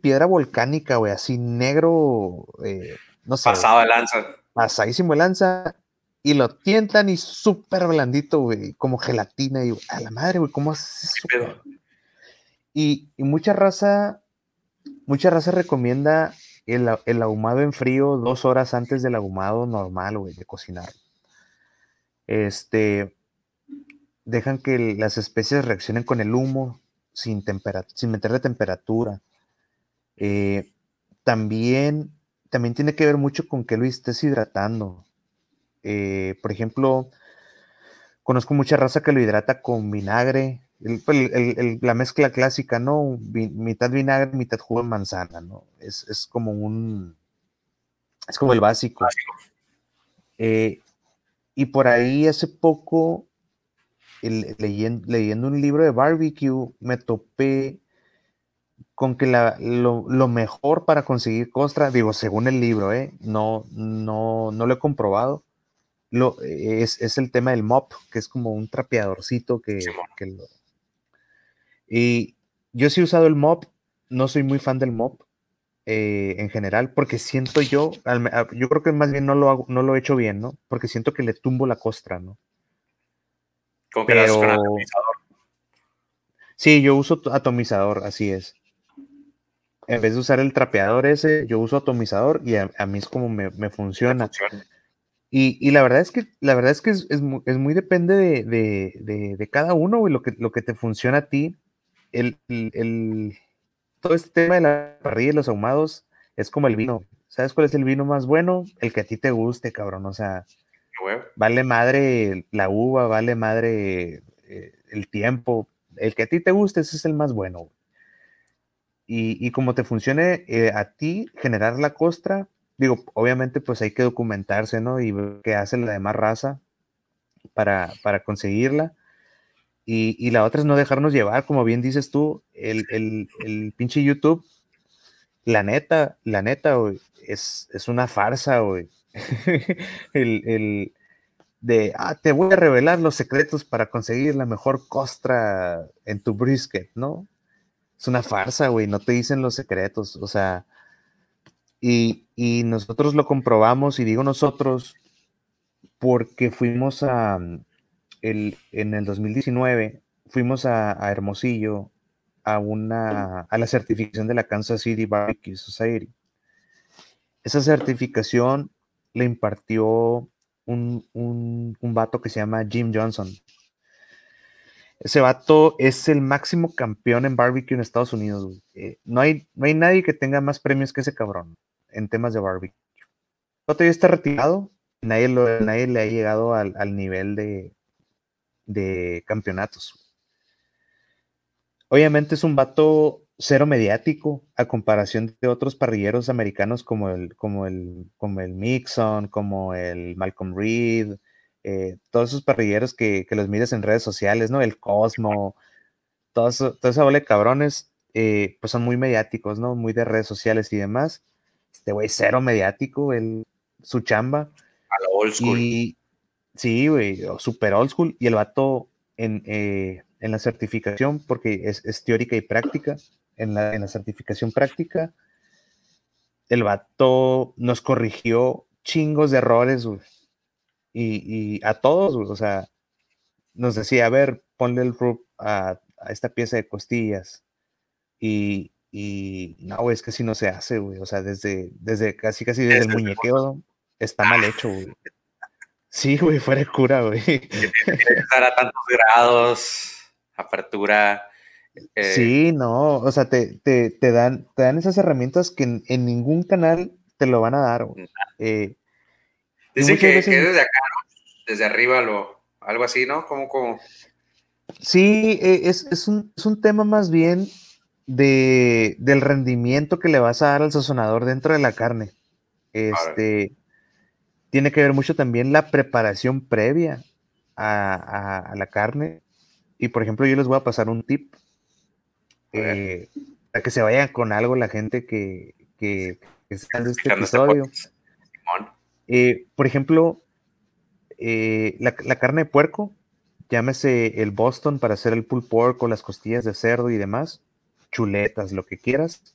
Speaker 2: piedra volcánica, güey, así negro, eh, no sé.
Speaker 1: Pasado de lanza.
Speaker 2: Pasadísimo de lanza. Y lo tientan y súper blandito, güey, como gelatina. Y a la madre, güey, ¿cómo haces eso? Y, y, mucha raza, mucha raza recomienda el, el, ahumado en frío dos horas antes del ahumado normal, güey, de cocinar. Este, dejan que las especies reaccionen con el humo sin, sin meterle temperatura. Eh, también, también tiene que ver mucho con que lo estés hidratando. Eh, por ejemplo, conozco mucha raza que lo hidrata con vinagre, pues, la mezcla clásica, ¿no? mitad vinagre, mitad jugo de manzana, ¿no? Es, como un. Es como el básico. Eh, y por ahí hace poco leyendo, un libro de barbecue, me topé con que lo, mejor para conseguir costra, digo, según el libro, ¿eh? no, no, no lo he comprobado, lo, es, el tema del mop, que es como un trapeadorcito que, Y yo sí he usado el mop, no soy muy fan del mop eh, en general, porque siento yo, yo creo que más bien no lo, no lo he hecho bien, ¿no? Porque siento que le tumbo la costra, ¿no?
Speaker 1: ¿Con que Pero... con atomizador?
Speaker 2: Sí, yo uso atomizador, así es. En vez de usar el trapeador ese, yo uso atomizador y a, mí es como me, funciona. Y, la verdad es que, la verdad es, que es, muy, depende de, cada uno, y lo que, lo que te funciona a ti. El, todo este tema de la parrilla y los ahumados es como el vino. ¿Sabes cuál es el vino más bueno? El que a ti te guste, cabrón. O sea, Vale madre la uva, vale madre eh, el tiempo. El que a ti te guste, ese es el más bueno. Y, como te funcione eh, a ti generar la costra, digo, obviamente pues hay que documentarse, ¿no? Y ver qué hace la demás raza para, para conseguirla. Y, la otra es no dejarnos llevar, como bien dices tú, el, el, pinche YouTube, la neta, la neta, es, es una farsa, güey. el, de, ah, te voy a revelar los secretos para conseguir la mejor costra en tu brisket, ¿no? Es una farsa, güey, no te dicen los secretos, o sea, y, nosotros lo comprobamos, y digo nosotros, porque fuimos a, el, en el 2019, fuimos a, a Hermosillo a, una, a la certificación de la Kansas City Barbecue Society. Esa certificación le impartió un, un, vato que se llama Jim Johnson. Ese vato es el máximo campeón en barbecue en Estados Unidos. Eh, no, hay, no hay nadie que tenga más premios que ese cabrón en temas de barbecue. El vato ya está retirado. Nadie, nadie le ha llegado al, al nivel de, de campeonatos. Obviamente es un vato cero mediático a comparación de otros parrilleros americanos como el, como el, como el Mixon, como el Malcolm Reed, eh, todos esos parrilleros que, los miras en redes sociales, ¿no? El Cosmo, todo eso, todo esa de cabrones, eh, pues son muy mediáticos, ¿no? Muy de redes sociales y demás. Este güey, cero mediático, el, su chamba.
Speaker 1: A la old school.
Speaker 2: Y, sí, güey, super old school. Y el vato en, eh, en la certificación, porque es, es teórica y práctica, en la, certificación práctica, el vato nos corrigió chingos de errores, Y, a todos, o sea, nos decía, a ver, ponle el rub a, esta pieza de costillas. Y, no, es que así no se hace, güey. O sea, desde, desde casi casi desde el muñequeo está mal hecho, güey. Sí, güey, fuera cura, güey.
Speaker 1: Estar a tantos grados, apertura,
Speaker 2: eh, sí, no, o sea, te, dan, te dan esas herramientas que en, ningún canal te lo van a dar. Eh,
Speaker 1: Dicen que, desde acá, desde arriba, lo, algo así, ¿no? Como, como...
Speaker 2: Sí, e, es, un, tema más bien de, del rendimiento que le vas a dar al sazonador dentro de la carne. Este, tiene que ver mucho también la preparación previa a la carne. Y por ejemplo, yo les voy a pasar un tip eh, para que se vayan con algo la gente que, que, está en este, este episodio. Eh, por ejemplo, eh, la, carne de puerco llámese el Boston para hacer el pulled pork o las costillas de cerdo y demás, chuletas, lo que quieras.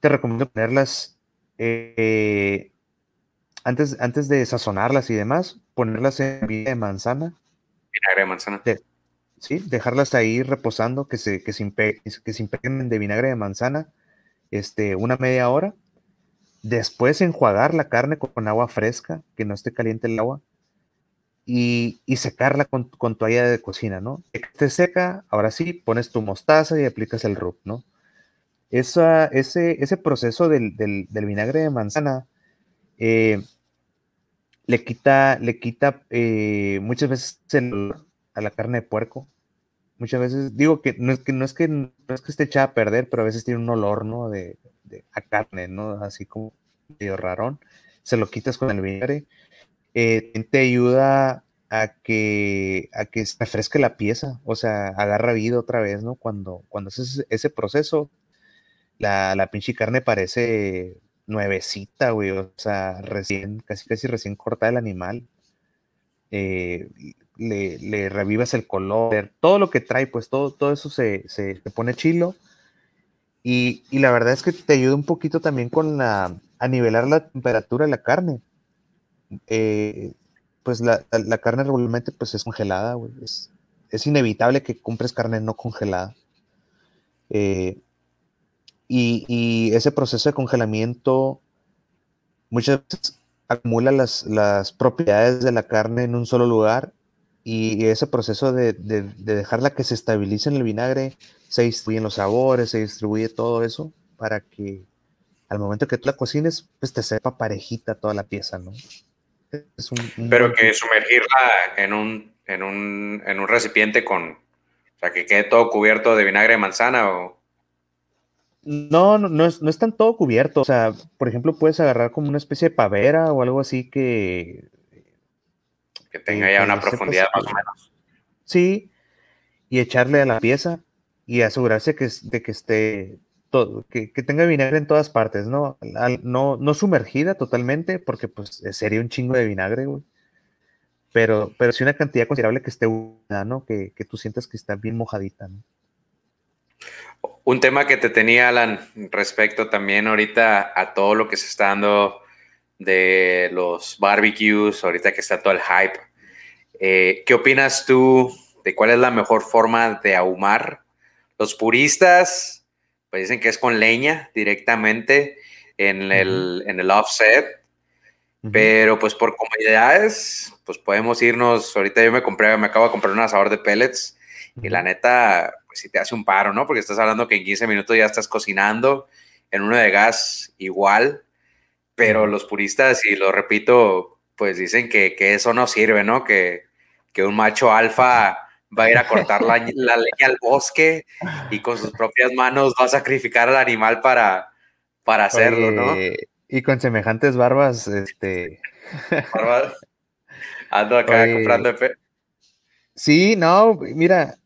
Speaker 2: Te recomiendo ponerlas eh, antes, antes de sazonarlas y demás, ponerlas en vinagre de manzana.
Speaker 1: Vinagre de manzana.
Speaker 2: sí, dejarlas ahí reposando, que se, que se, que se impregnen de vinagre de manzana este, una media hora. Después enjuagar la carne con agua fresca, que no esté caliente el agua y, secarla con, toalla de cocina, ¿no? Que esté seca, ahora sí, pones tu mostaza y aplicas el rub, ¿no? Esa, ese, ese proceso del, vinagre de manzana eh, le quita, le quita eh, muchas veces el a la carne de puerco. Muchas veces, digo que no es que, no es que, no es que esté echada a perder, pero a veces tiene un olor, ¿no? De, de a carne, ¿no? Así como medio rarón. Se lo quitas con el vinagre eh, te ayuda a que, a que se refresque la pieza, o sea, agarra vida otra vez, ¿no? Cuando, cuando haces ese proceso, la, la pinche carne parece nuevecita, güey, o sea, recién, casi casi recién cortada el animal. Eh, le, le, revivas el color, todo lo que trae, pues todo, todo eso se, se, pone chilo. Y, y, la verdad es que te ayuda un poquito también con la, a nivelar la temperatura de la carne. Eh, pues la, carne regularmente pues es congelada, Es, inevitable que compres carne no congelada. Eh, y, ese proceso de congelamiento muchas veces acumula las, propiedades de la carne en un solo lugar y ese proceso de, dejarla que se estabilice en el vinagre, se distribuyen los sabores, se distribuye todo eso para que al momento que tú la cocines, pues te sepa parejita toda la pieza, ¿no?
Speaker 1: Pero que sumergirla en un, en un, en un recipiente con, o sea, que quede todo cubierto de vinagre de manzana o...
Speaker 2: No, no, no es, no es tan todo cubierto. O sea, por ejemplo, puedes agarrar como una especie de pavera o algo así que...
Speaker 1: Que tenga ya una profundidad más o menos.
Speaker 2: Sí, y echarle a la pieza y asegurarse que, de que esté que, tenga vinagre en todas partes, ¿no? no, no sumergida totalmente, porque pues sería un chingo de vinagre, güey. Pero, pero sí una cantidad considerable que esté húmeda, ¿no? Que, tú sientas que está bien mojadita, ¿no?
Speaker 1: Un tema que te tenía, Alan, respecto también ahorita a todo lo que se está dando de los barbecues, ahorita que está todo el hype. Eh, ¿Qué opinas tú de cuál es la mejor forma de ahumar? Los puristas pues dicen que es con leña directamente en el, en el offset. Pero pues por comodidades, pues podemos irnos. Ahorita yo me compré, me acabo de comprar un asador de pellets y la neta, pues sí te hace un paro, ¿no? Porque estás hablando que en 15 minutos ya estás cocinando, en uno de gas igual, pero los puristas, y lo repito, pues dicen que, que eso no sirve, ¿no? Que, que un macho alfa va a ir a cortar la, leña al bosque y con sus propias manos va a sacrificar al animal para, para hacerlo, ¿no?
Speaker 2: Y con semejantes barbas, este...
Speaker 1: Ando acá comprando
Speaker 2: Sí, no, mira,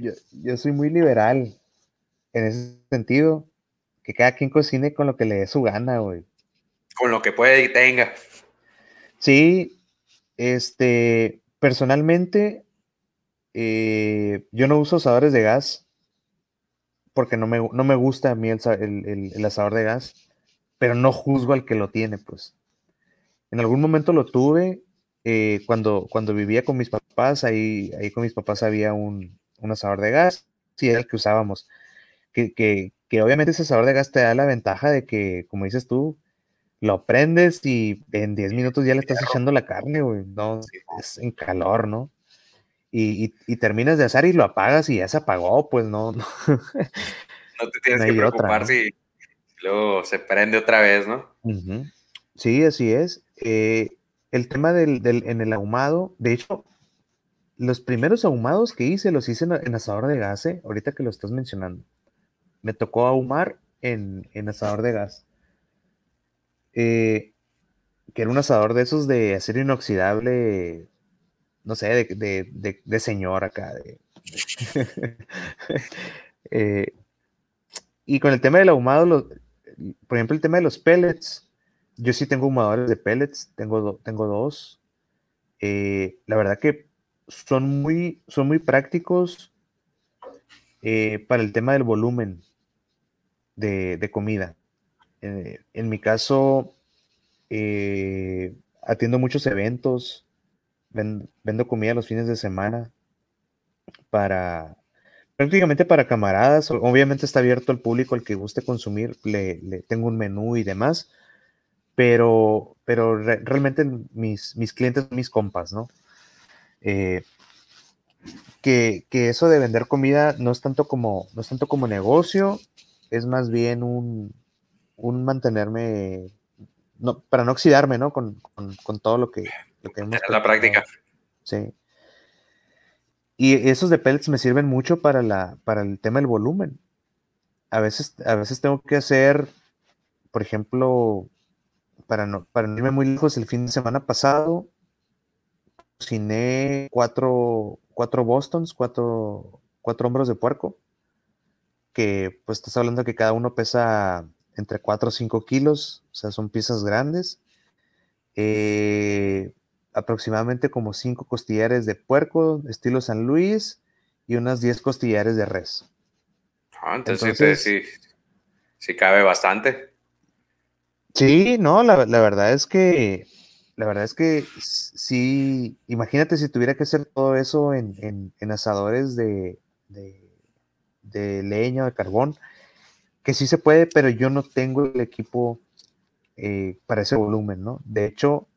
Speaker 2: yo, yo soy muy liberal en ese sentido, que cada quien cocine con lo que le dé su gana, güey.
Speaker 1: Con lo que puede y tenga.
Speaker 2: Sí, este, Personalmente, eh, yo no uso asadores de gas porque no me, no me gusta a mí el, el, asador de gas, pero no juzgo al que lo tiene, pues. En algún momento lo tuve eh, cuando, cuando vivía con mis papás, ahí, ahí con mis papás había un, un asador de gas, sí, era el que usábamos. Que, que, que obviamente ese asador de gas te da la ventaja de que, como dices tú, lo prendes y en 10 minutos ya le estás echando la carne, güey. No, es en calor, ¿no? Y, terminas de asar y lo apagas y ya se apagó, pues no. No,
Speaker 1: no te tienes que preocupar si luego se prende otra vez, ¿no?
Speaker 2: Sí, así es. Eh, el tema del, en el ahumado, de hecho, los primeros ahumados que hice los hice en, asador de gas, ¿eh? ahorita que lo estás mencionando. Me tocó ahumar en, en asador de gas. Eh, que era un asador de esos de acero inoxidable, no sé, de, señor acá. Eh, y con el tema del ahumado, por ejemplo, el tema de los pellets, yo sí tengo ahumadores de pellets, tengo, tengo dos. Eh, la verdad que son muy, son muy prácticos eh, para el tema del volumen de, comida. En mi caso, eh, atiendo muchos eventos, vendo comida los fines de semana para prácticamente para camaradas. Obviamente está abierto al público, el que guste consumir, le, tengo un menú y demás, pero, pero realmente mis, mis clientes son mis compas, ¿no? Eh, que, eso de vender comida no es tanto como, no es tanto como negocio, es más bien un, un mantenerme, no, para no oxidarme, ¿no? Con, todo lo que, lo que
Speaker 1: La práctica.
Speaker 2: Sí. Y esos de pellets me sirven mucho para, la, para el tema del volumen. A veces, a veces tengo que hacer, por ejemplo, para no, para no irme muy lejos, el fin de semana pasado, cociné cuatro, cuatro Bostons, cuatro, cuatro hombros de puerco, que pues estás hablando que cada uno pesa entre 4 o 5 kilos, o sea, son piezas grandes. Eh, aproximadamente como 5 costillares de puerco, estilo San Luis, y unas 10 costillares de res.
Speaker 1: Ah, entonces, sí, sí, cabe bastante.
Speaker 2: Sí, no, la, verdad es que, la verdad es que sí, imagínate si tuviera que hacer todo eso en, asadores de, de, leña o de carbón, que sí se puede, pero yo no tengo el equipo eh, para ese volumen, ¿no? De hecho,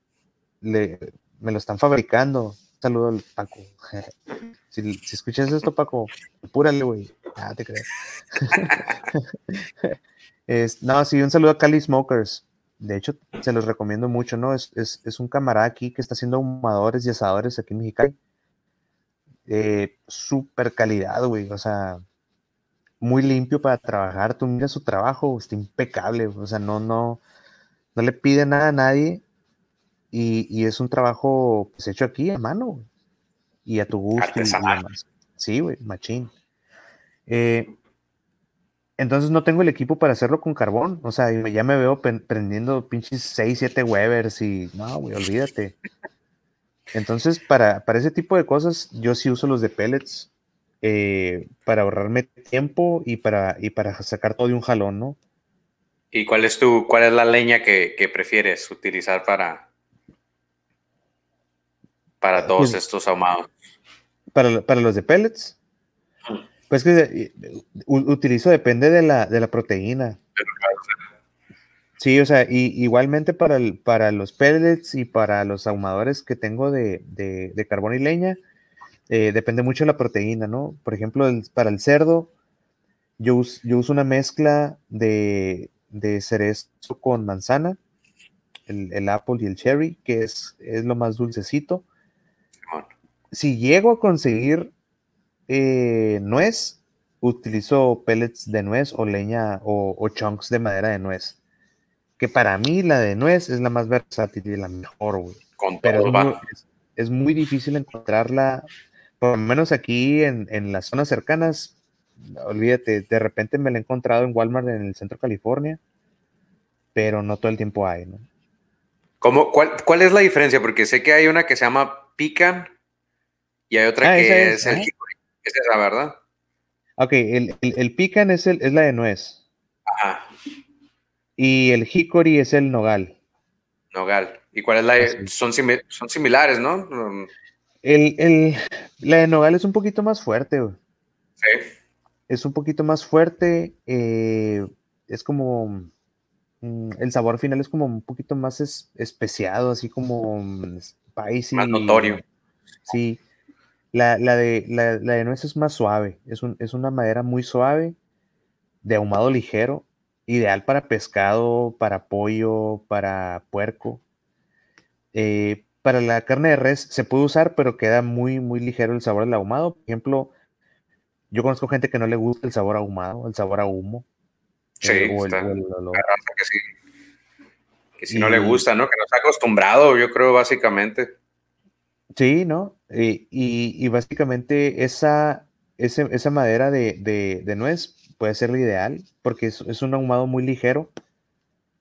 Speaker 2: le, me lo están fabricando. saludo al Paco. si, escuchas esto, Paco, apúrale, güey. Ah, te crees. no, sí, un saludo a Cali Smokers. De hecho, se los recomiendo mucho, ¿no? Es, un camarada aquí que está haciendo ahumadores y asadores aquí en Mexicali. Eh, super calidad, güey. O sea, muy limpio para trabajar. Tú mira su trabajo, está impecable. O sea, no, no, no le pide nada a nadie y, es un trabajo pues, hecho aquí a mano y a tu gusto. Y, Sí, güey, machín. Eh, entonces no tengo el equipo para hacerlo con carbón. O sea, ya me veo prendiendo pinches 6, 7 Webers y no, güey, olvídate. Entonces, para, para, ese tipo de cosas, yo sí uso los de pellets eh, para ahorrarme tiempo y para, y para sacar todo de un jalón, ¿no?
Speaker 1: ¿Y cuál es tu, cuál es la leña que, que prefieres utilizar para, para todos pues estos ahumados?
Speaker 2: Para, los de pellets. Pues que eh, utilizo, depende de la, de la proteína. Sí, o sea, y, igualmente para, el, para los pellets y para los ahumadores que tengo de, carbón y leña, eh, depende mucho de la proteína, ¿no? Por ejemplo, para el cerdo, yo, yo uso una mezcla de, de cerezo con manzana, el, apple y el cherry, que es, es lo más dulcecito si llego a conseguir eh, nuez, utilizo pellets de nuez o leña o, chunks de madera de nuez. Que para mí la de nuez es la más versátil y la mejor, güey. Pero es muy, difícil encontrarla, por lo menos aquí en, las zonas cercanas. Olvídate, de repente me la he encontrado en Walmart en el centro de California, pero no todo el tiempo hay, ¿no?
Speaker 1: cuál, ¿Cuál es la diferencia? Porque sé que hay una que se llama Pican y hay otra ah, que es, el hickory. Es esa, ¿verdad?
Speaker 2: Ok, el, el, pican es, el, es la de nuez. Ajá. Y el hickory es el nogal.
Speaker 1: Nogal. ¿Y cuál es la son, son similares, ¿no?
Speaker 2: El, la de nogal es un poquito más fuerte,
Speaker 1: Sí.
Speaker 2: Es un poquito más fuerte. Eh, es como. Mm, el sabor final es como un poquito más especiado, así como mm, spicy.
Speaker 1: Más notorio.
Speaker 2: Sí. La, de, la, de nuez es más suave, es, es una madera muy suave, de ahumado ligero, ideal para pescado, para pollo, para puerco. Eh, para la carne de res se puede usar, pero queda muy, muy ligero el sabor del ahumado. Por ejemplo, yo conozco gente que no le gusta el sabor ahumado, el sabor a humo.
Speaker 1: Sí, que sí. Que si no le gusta, ¿no? Que no está acostumbrado, yo creo, básicamente.
Speaker 2: Sí, ¿no? Eh, y, básicamente esa, esa madera de, nuez puede ser la ideal porque es, un ahumado muy ligero.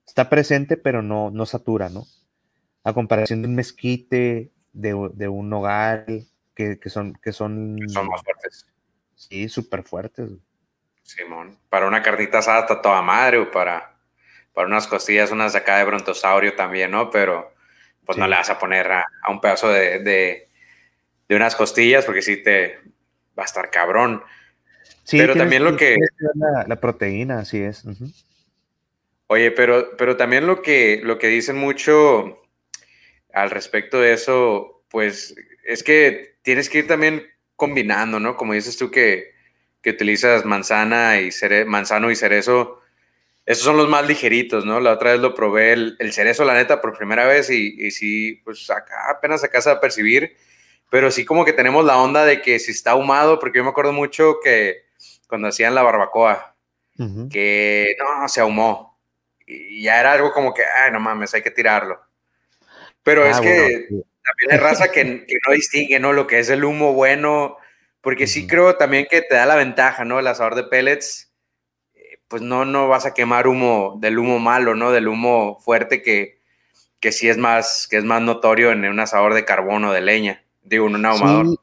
Speaker 2: Está presente, pero no, no satura, ¿no? A comparación de un mezquite, de, un nogal, que que, son, que son...
Speaker 1: Son más fuertes.
Speaker 2: Sí, súper fuertes.
Speaker 1: Simón, para una carnita asada está toda madre, o para, para unas costillas, unas de acá de brontosaurio también, ¿no? Pero pues no le vas a poner a, un pedazo de, de, unas costillas porque sí te va a estar cabrón. Sí, pero también lo que...
Speaker 2: La, proteína, así es.
Speaker 1: Oye, pero, pero también lo que, lo que dicen mucho al respecto de eso, pues es que tienes que ir también combinando, ¿no? Como dices tú que, utilizas manzana y cere manzano y cerezo, esos son los más ligeritos, ¿no? La otra vez lo probé el, cerezo, la neta, por primera vez y, y, sí, pues acá apenas acá se va a percibir, pero sí como que tenemos la onda de que si está ahumado, porque yo me acuerdo mucho que cuando hacían la barbacoa, que no, se ahumó y ya era algo como que, ay, no mames, hay que tirarlo. Pero es ah, que también hay raza que, no distingue, ¿no? Lo que es el humo bueno, porque sí creo también que te da la ventaja, ¿no? El asador de pellets, eh, pues no, no vas a quemar humo del humo malo, ¿no? Del humo fuerte que, que sí es más, que es más notorio en un asador de carbón o de leña, digo, un ahumador.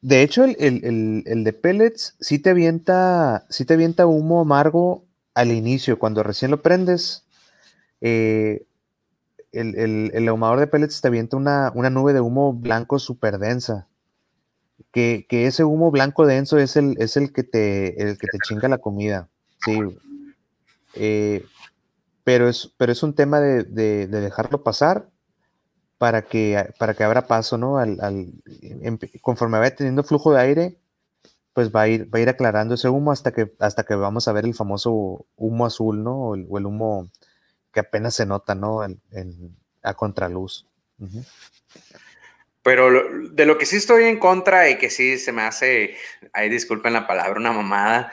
Speaker 2: De hecho, el, de pellets sí te avienta, sí te humo amargo al inicio, cuando recién lo prendes. Eh, el, el, ahumador de pellets te avienta una, nube de humo blanco súper densa. Que, ese humo blanco denso es el, es el que te, el que te chinga la comida. Sí. Eh, pero, es, pero es un tema de, dejarlo pasar para que, para que abra paso, ¿no? Al, conforme vaya teniendo flujo de aire, pues va a ir, va a ir aclarando ese humo hasta que, hasta que vamos a ver el famoso humo azul, ¿no? o el humo que apenas se nota, ¿no? a contraluz.
Speaker 1: Pero de lo que sí estoy en contra y que sí se me hace, ahí disculpen la palabra, una mamada,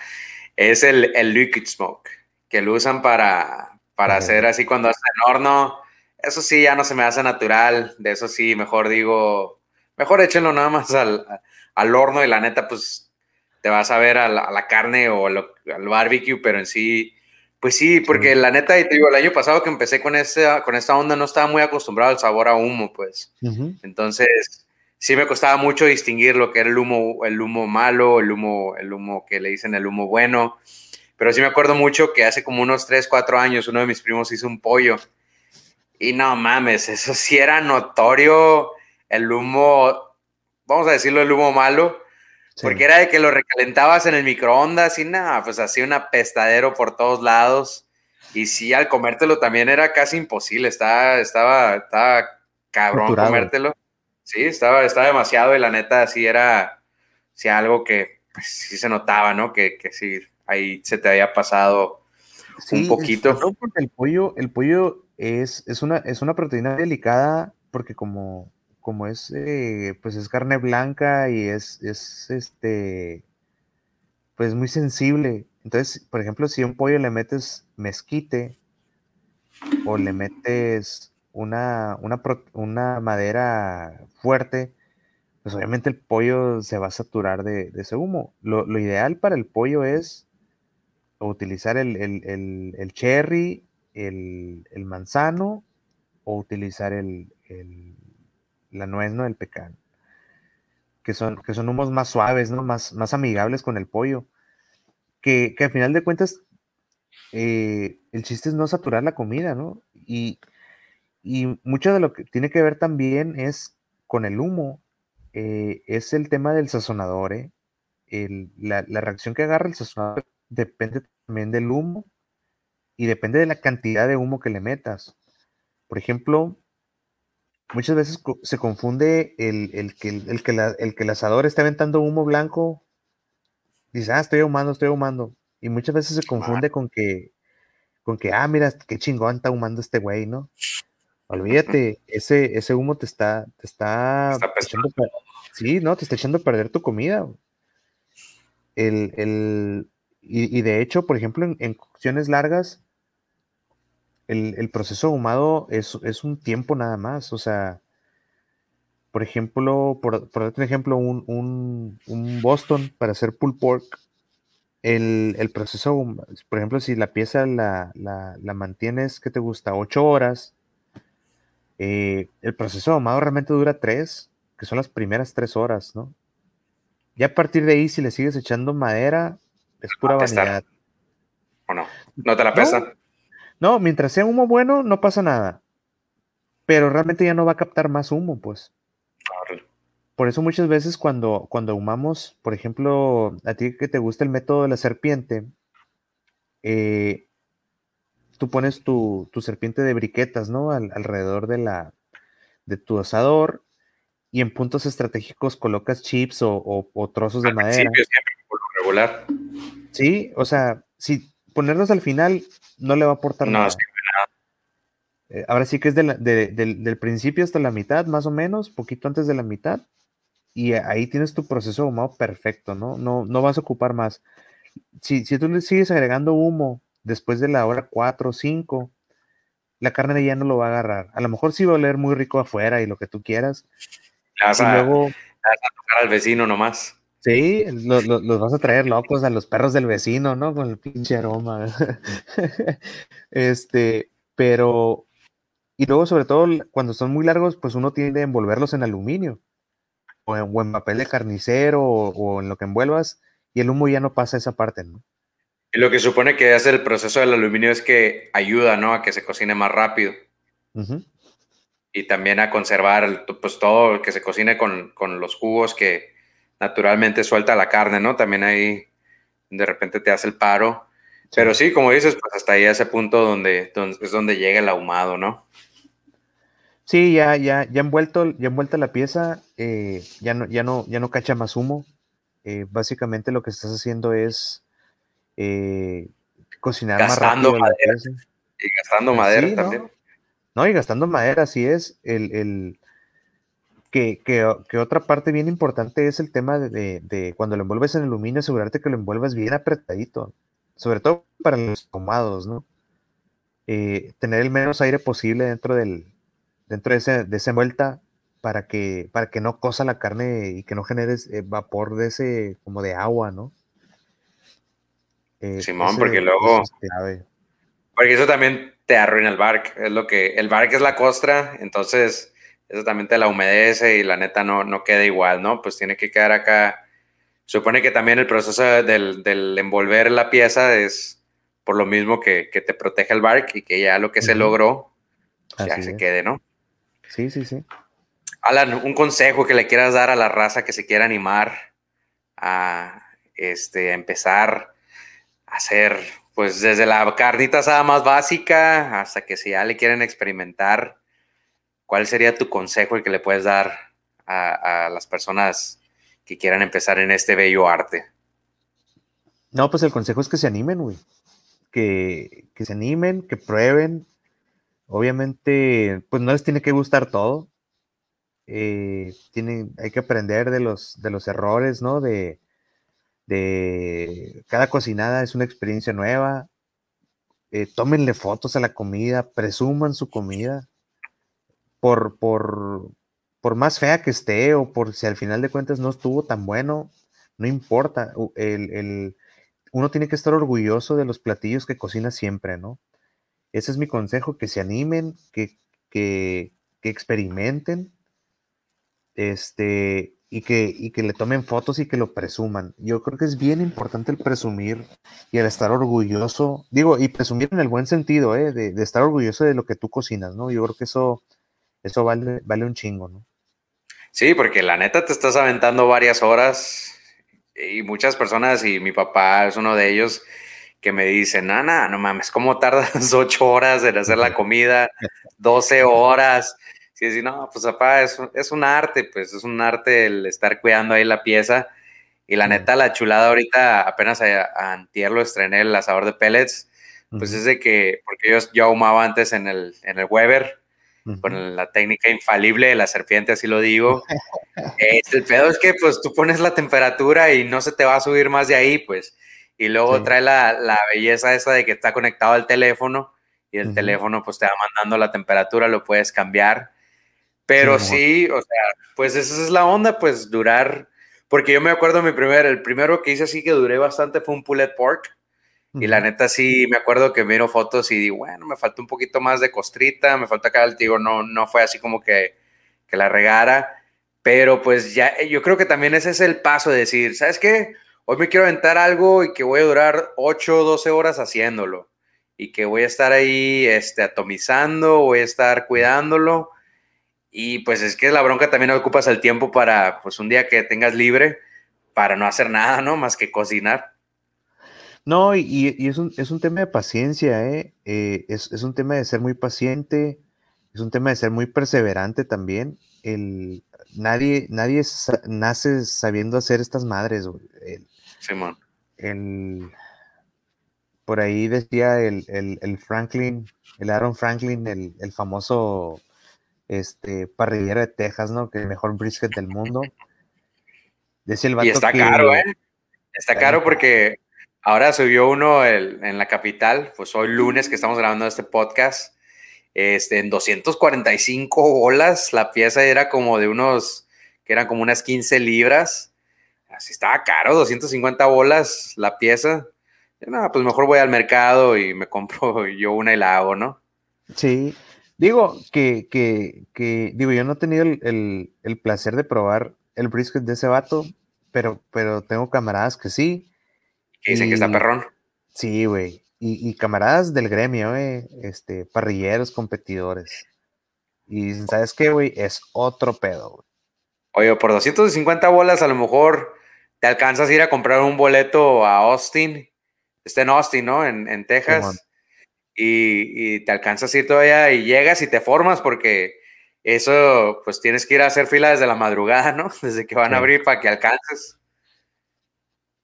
Speaker 1: es el, el liquid smoke, que lo usan para, para hacer así cuando hacen en horno. Eso sí, ya no se me hace natural. De eso sí, mejor digo, mejor échenlo nada más al, al horno y la neta, pues te vas a ver a la, carne o al barbecue, pero en sí pues sí, porque la neta, y te digo, el año pasado que empecé con esta, con esta onda no estaba muy acostumbrado al sabor a humo, pues. Entonces, sí me costaba mucho distinguir lo que era el humo, el humo malo, el humo, el humo que le dicen el humo bueno. Pero sí me acuerdo mucho que hace como unos 3, 4 años uno de mis primos hizo un pollo. Y no mames, eso sí era notorio el humo, vamos a decirlo, el humo malo porque era de que lo recalentabas en el microondas y nada, pues hacía un apestadero por todos lados. Y sí, al comértelo también era casi imposible. Estaba, estaba, estaba cabrón comértelo. Sí, estaba, estaba demasiado y la neta sí era sí, algo que pues, sí se notaba, ¿no? Que, que sí, ahí se te había pasado un poquito.
Speaker 2: No, porque el pollo, el pollo es, es, una, es una proteína delicada porque como como es, eh, pues es carne blanca y es, es, este, pues muy sensible. Entonces, por ejemplo, si a un pollo le metes mezquite o le metes una, una, madera fuerte, pues obviamente el pollo se va a saturar de, ese humo. Lo, ideal para el pollo es utilizar el, el cherry, el, manzano o utilizar el, la nuez, ¿no? El pecan. Que son, que son humos más suaves, ¿no? Más, más amigables con el pollo. Que, que al final de cuentas, eh, el chiste es no saturar la comida, ¿no? Y, mucho de lo que tiene que ver también es con el humo, eh, es el tema del sazonador, ¿eh? la, la, reacción que agarra el sazonador depende también del humo y depende de la cantidad de humo que le metas. Por ejemplo, muchas veces se confunde el, que, el, que el que el asador está aventando humo blanco. Dice, ah, estoy ahumando, estoy ahumando. Y muchas veces se confunde con que, con que, ah, mira, qué chingón está ahumando este güey, ¿no? Olvídate, ese, ese humo te está, te está, echando sí, no, te está echando a perder tu comida. El, el, y, de hecho, por ejemplo, en, cocciones largas, el, proceso ahumado es, un tiempo nada más. O sea, por ejemplo, por, por un ejemplo, un, Boston para hacer pulled pork, el, proceso, por ejemplo, si la pieza la, mantienes, ¿qué te gusta? Ocho horas. Eh, el proceso ahumado realmente dura tres, que son las primeras tres horas, ¿no? Ya a partir de ahí, si le sigues echando madera, es pura vanidad.
Speaker 1: ¿O no? ¿No te la pesa?
Speaker 2: No, mientras sea humo bueno, no pasa nada. Pero realmente ya no va a captar más humo, pues. Por eso muchas veces cuando, cuando humamos, por ejemplo, a ti que te gusta el método de la serpiente, eh, tú pones tu, serpiente de briquetas, ¿no? alrededor de, la, de tu asador y en puntos estratégicos colocas chips o, trozos de madera.
Speaker 1: siempre, por lo regular.
Speaker 2: Sí, o sea, si ponerlos al final no le va a aportar nada. Eh, ahora sí que es del, del, principio hasta la mitad, más o menos, poquito antes de la mitad. Y ahí tienes tu proceso ahumado perfecto, ¿no? No, no vas a ocupar más. Si, si tú le sigues agregando humo después de la hora 4 o 5, la carne ya no lo va a agarrar. A lo mejor sí va a oler muy rico afuera y lo que tú quieras.
Speaker 1: Y luego, vas a tocar al vecino nomás.
Speaker 2: Sí, los vas a traer locos a los perros del vecino, ¿no? Con el pinche aroma. este, pero, y luego sobre todo cuando son muy largos, pues uno tiende a envolverlos en aluminio o en, papel de carnicero o, en lo que envuelvas y el humo ya no pasa esa parte, ¿no?
Speaker 1: Y lo que supone que hace el proceso del aluminio es que ayuda, ¿no? A que se cocine más rápido. Y también a conservar, pues todo, que se cocine con, con los jugos que, naturalmente suelta la carne, ¿no? También ahí de repente te hace el paro. Pero sí, como dices, pues hasta ahí ese punto donde, es donde llega el ahumado, ¿no?
Speaker 2: Sí, ya, ya, ya envuelto, ya envuelta la pieza, eh, ya no, ya no, ya no cacha más humo. Eh, básicamente lo que estás haciendo es eh, cocinar más rápido.
Speaker 1: Madera. Y gastando madera también.
Speaker 2: ¿no? Y gastando madera, así es. el, que, otra parte bien importante es el tema de, cuando lo envuelves en aluminio, asegurarte que lo envuelvas bien apretadito, sobre todo para los tomados, ¿no? Eh, tener el menos aire posible dentro del dentro de, ese, de esa envuelta para que, para que no cosa la carne y que no generes eh, vapor de ese, como de agua, ¿no?
Speaker 1: Eh, Simón, porque luego... porque eso también te arruina el bark. Es lo que. El bark es la costra, entonces eso también te la humedece y la neta no, no queda igual, ¿no? Pues tiene que quedar acá. Supone que también el proceso del, envolver la pieza es por lo mismo que, te protege el bark y que ya lo que se logró ya se quede, ¿no?
Speaker 2: Sí, sí, sí.
Speaker 1: Alan, un consejo que le quieras dar a la raza que se quiera animar a este, empezar a hacer, pues desde la carnita más básica hasta que si ya le quieren experimentar ¿cuál sería tu consejo y que le puedes dar a, las personas que quieran empezar en este bello arte?
Speaker 2: No, pues el consejo es que se animen, güey. Que, se animen, que prueben. Obviamente, pues no les tiene que gustar todo. Eh, hay que aprender de los, de los errores, ¿no? De, de cada cocinada es una experiencia nueva. Eh, tómenle fotos a la comida, presuman su comida por, por, más fea que esté o por si al final de cuentas no estuvo tan bueno, no importa. El, uno tiene que estar orgulloso de los platillos que cocina siempre, ¿no? Ese es mi consejo, que se animen, que, que, experimenten, este, y que, que le tomen fotos y que lo presuman. Yo creo que es bien importante el presumir y el estar orgulloso, digo, y presumir en el buen sentido, ¿eh? de, de, estar orgulloso de lo que tú cocinas, ¿no? Yo creo que eso eso vale, vale un chingo, ¿no?
Speaker 1: Sí, porque la neta te estás aventando varias horas y muchas personas, y mi papá es uno de ellos, que me dicen, Nana, no mames, ¿cómo tardas ocho horas en hacer la comida? 12 horas. Sí, sí, no, pues papá, es, es un arte, pues es un arte el estar cuidando ahí la pieza. Y la neta, la chulada ahorita, apenas a, a antier lo estrené el asador de pellets, pues es de que, porque yo, yo ahumaba antes en el, en el Weber, con la técnica infalible de la serpiente, así lo digo. el pedo es que pues tú pones la temperatura y no se te va a subir más de ahí, pues. Y luego trae la, la, belleza esa de que está conectado al teléfono y el teléfono pues te va mandando la temperatura, lo puedes cambiar. Pero sí, o sea, pues esa es la onda, pues durar, porque yo me acuerdo mi primer, el primero que hice así que duré bastante fue un pulled pork y la neta sí, me acuerdo que miro fotos y digo, bueno, me falta un poquito más de costrita, me falta acá el digo, no, no fue así como que, que la regara, Pero pues ya, yo creo que también ese es el paso de decir, ¿sabes qué? Hoy me quiero aventar algo y que voy a durar 8 o 12 horas haciéndolo. Y que voy a estar ahí este, atomizando, voy a estar cuidándolo. Y pues es que la bronca también ocupas el tiempo para, pues un día que tengas libre, para no hacer nada, ¿no? Más que cocinar.
Speaker 2: No, y, es, un, es, un, tema de paciencia, ¿eh? eh es, es, un tema de ser muy paciente, es un tema de ser muy perseverante también. El, nadie, nadie nace sabiendo hacer estas madres, güey.
Speaker 1: Simón.
Speaker 2: El, por ahí decía el, el, Franklin, el Aaron Franklin, el, el famoso este, parrillero de Texas, ¿no? Que el mejor brisket del mundo.
Speaker 1: Decía el vato y está caro, ¿eh? Está caro porque Ahora subió uno en la capital, pues hoy lunes que estamos grabando este podcast, este, en 245 bolas, la pieza era como de unos, que eran como unas 15 libras, así estaba caro, 250 bolas la pieza. No, pues mejor voy al mercado y me compro yo una y la hago, ¿no?
Speaker 2: Sí, digo que, que, que digo, yo no he tenido el, el, placer de probar el brisket de ese vato, pero, pero tengo camaradas que sí,
Speaker 1: que dicen que está perrón.
Speaker 2: Sí, güey. Y, camaradas del gremio, eh, este, parrilleros, competidores. Y dicen, ¿sabes qué, güey? Es otro pedo, güey.
Speaker 1: Oye, por 250 bolas a lo mejor te alcanzas a ir a comprar un boleto a Austin. Está en Austin, ¿no? En, Texas. Y, y, te alcanzas a ir todavía y llegas y te formas porque eso, pues tienes que ir a hacer fila desde la madrugada, ¿no? Desde que van a abrir para que alcances.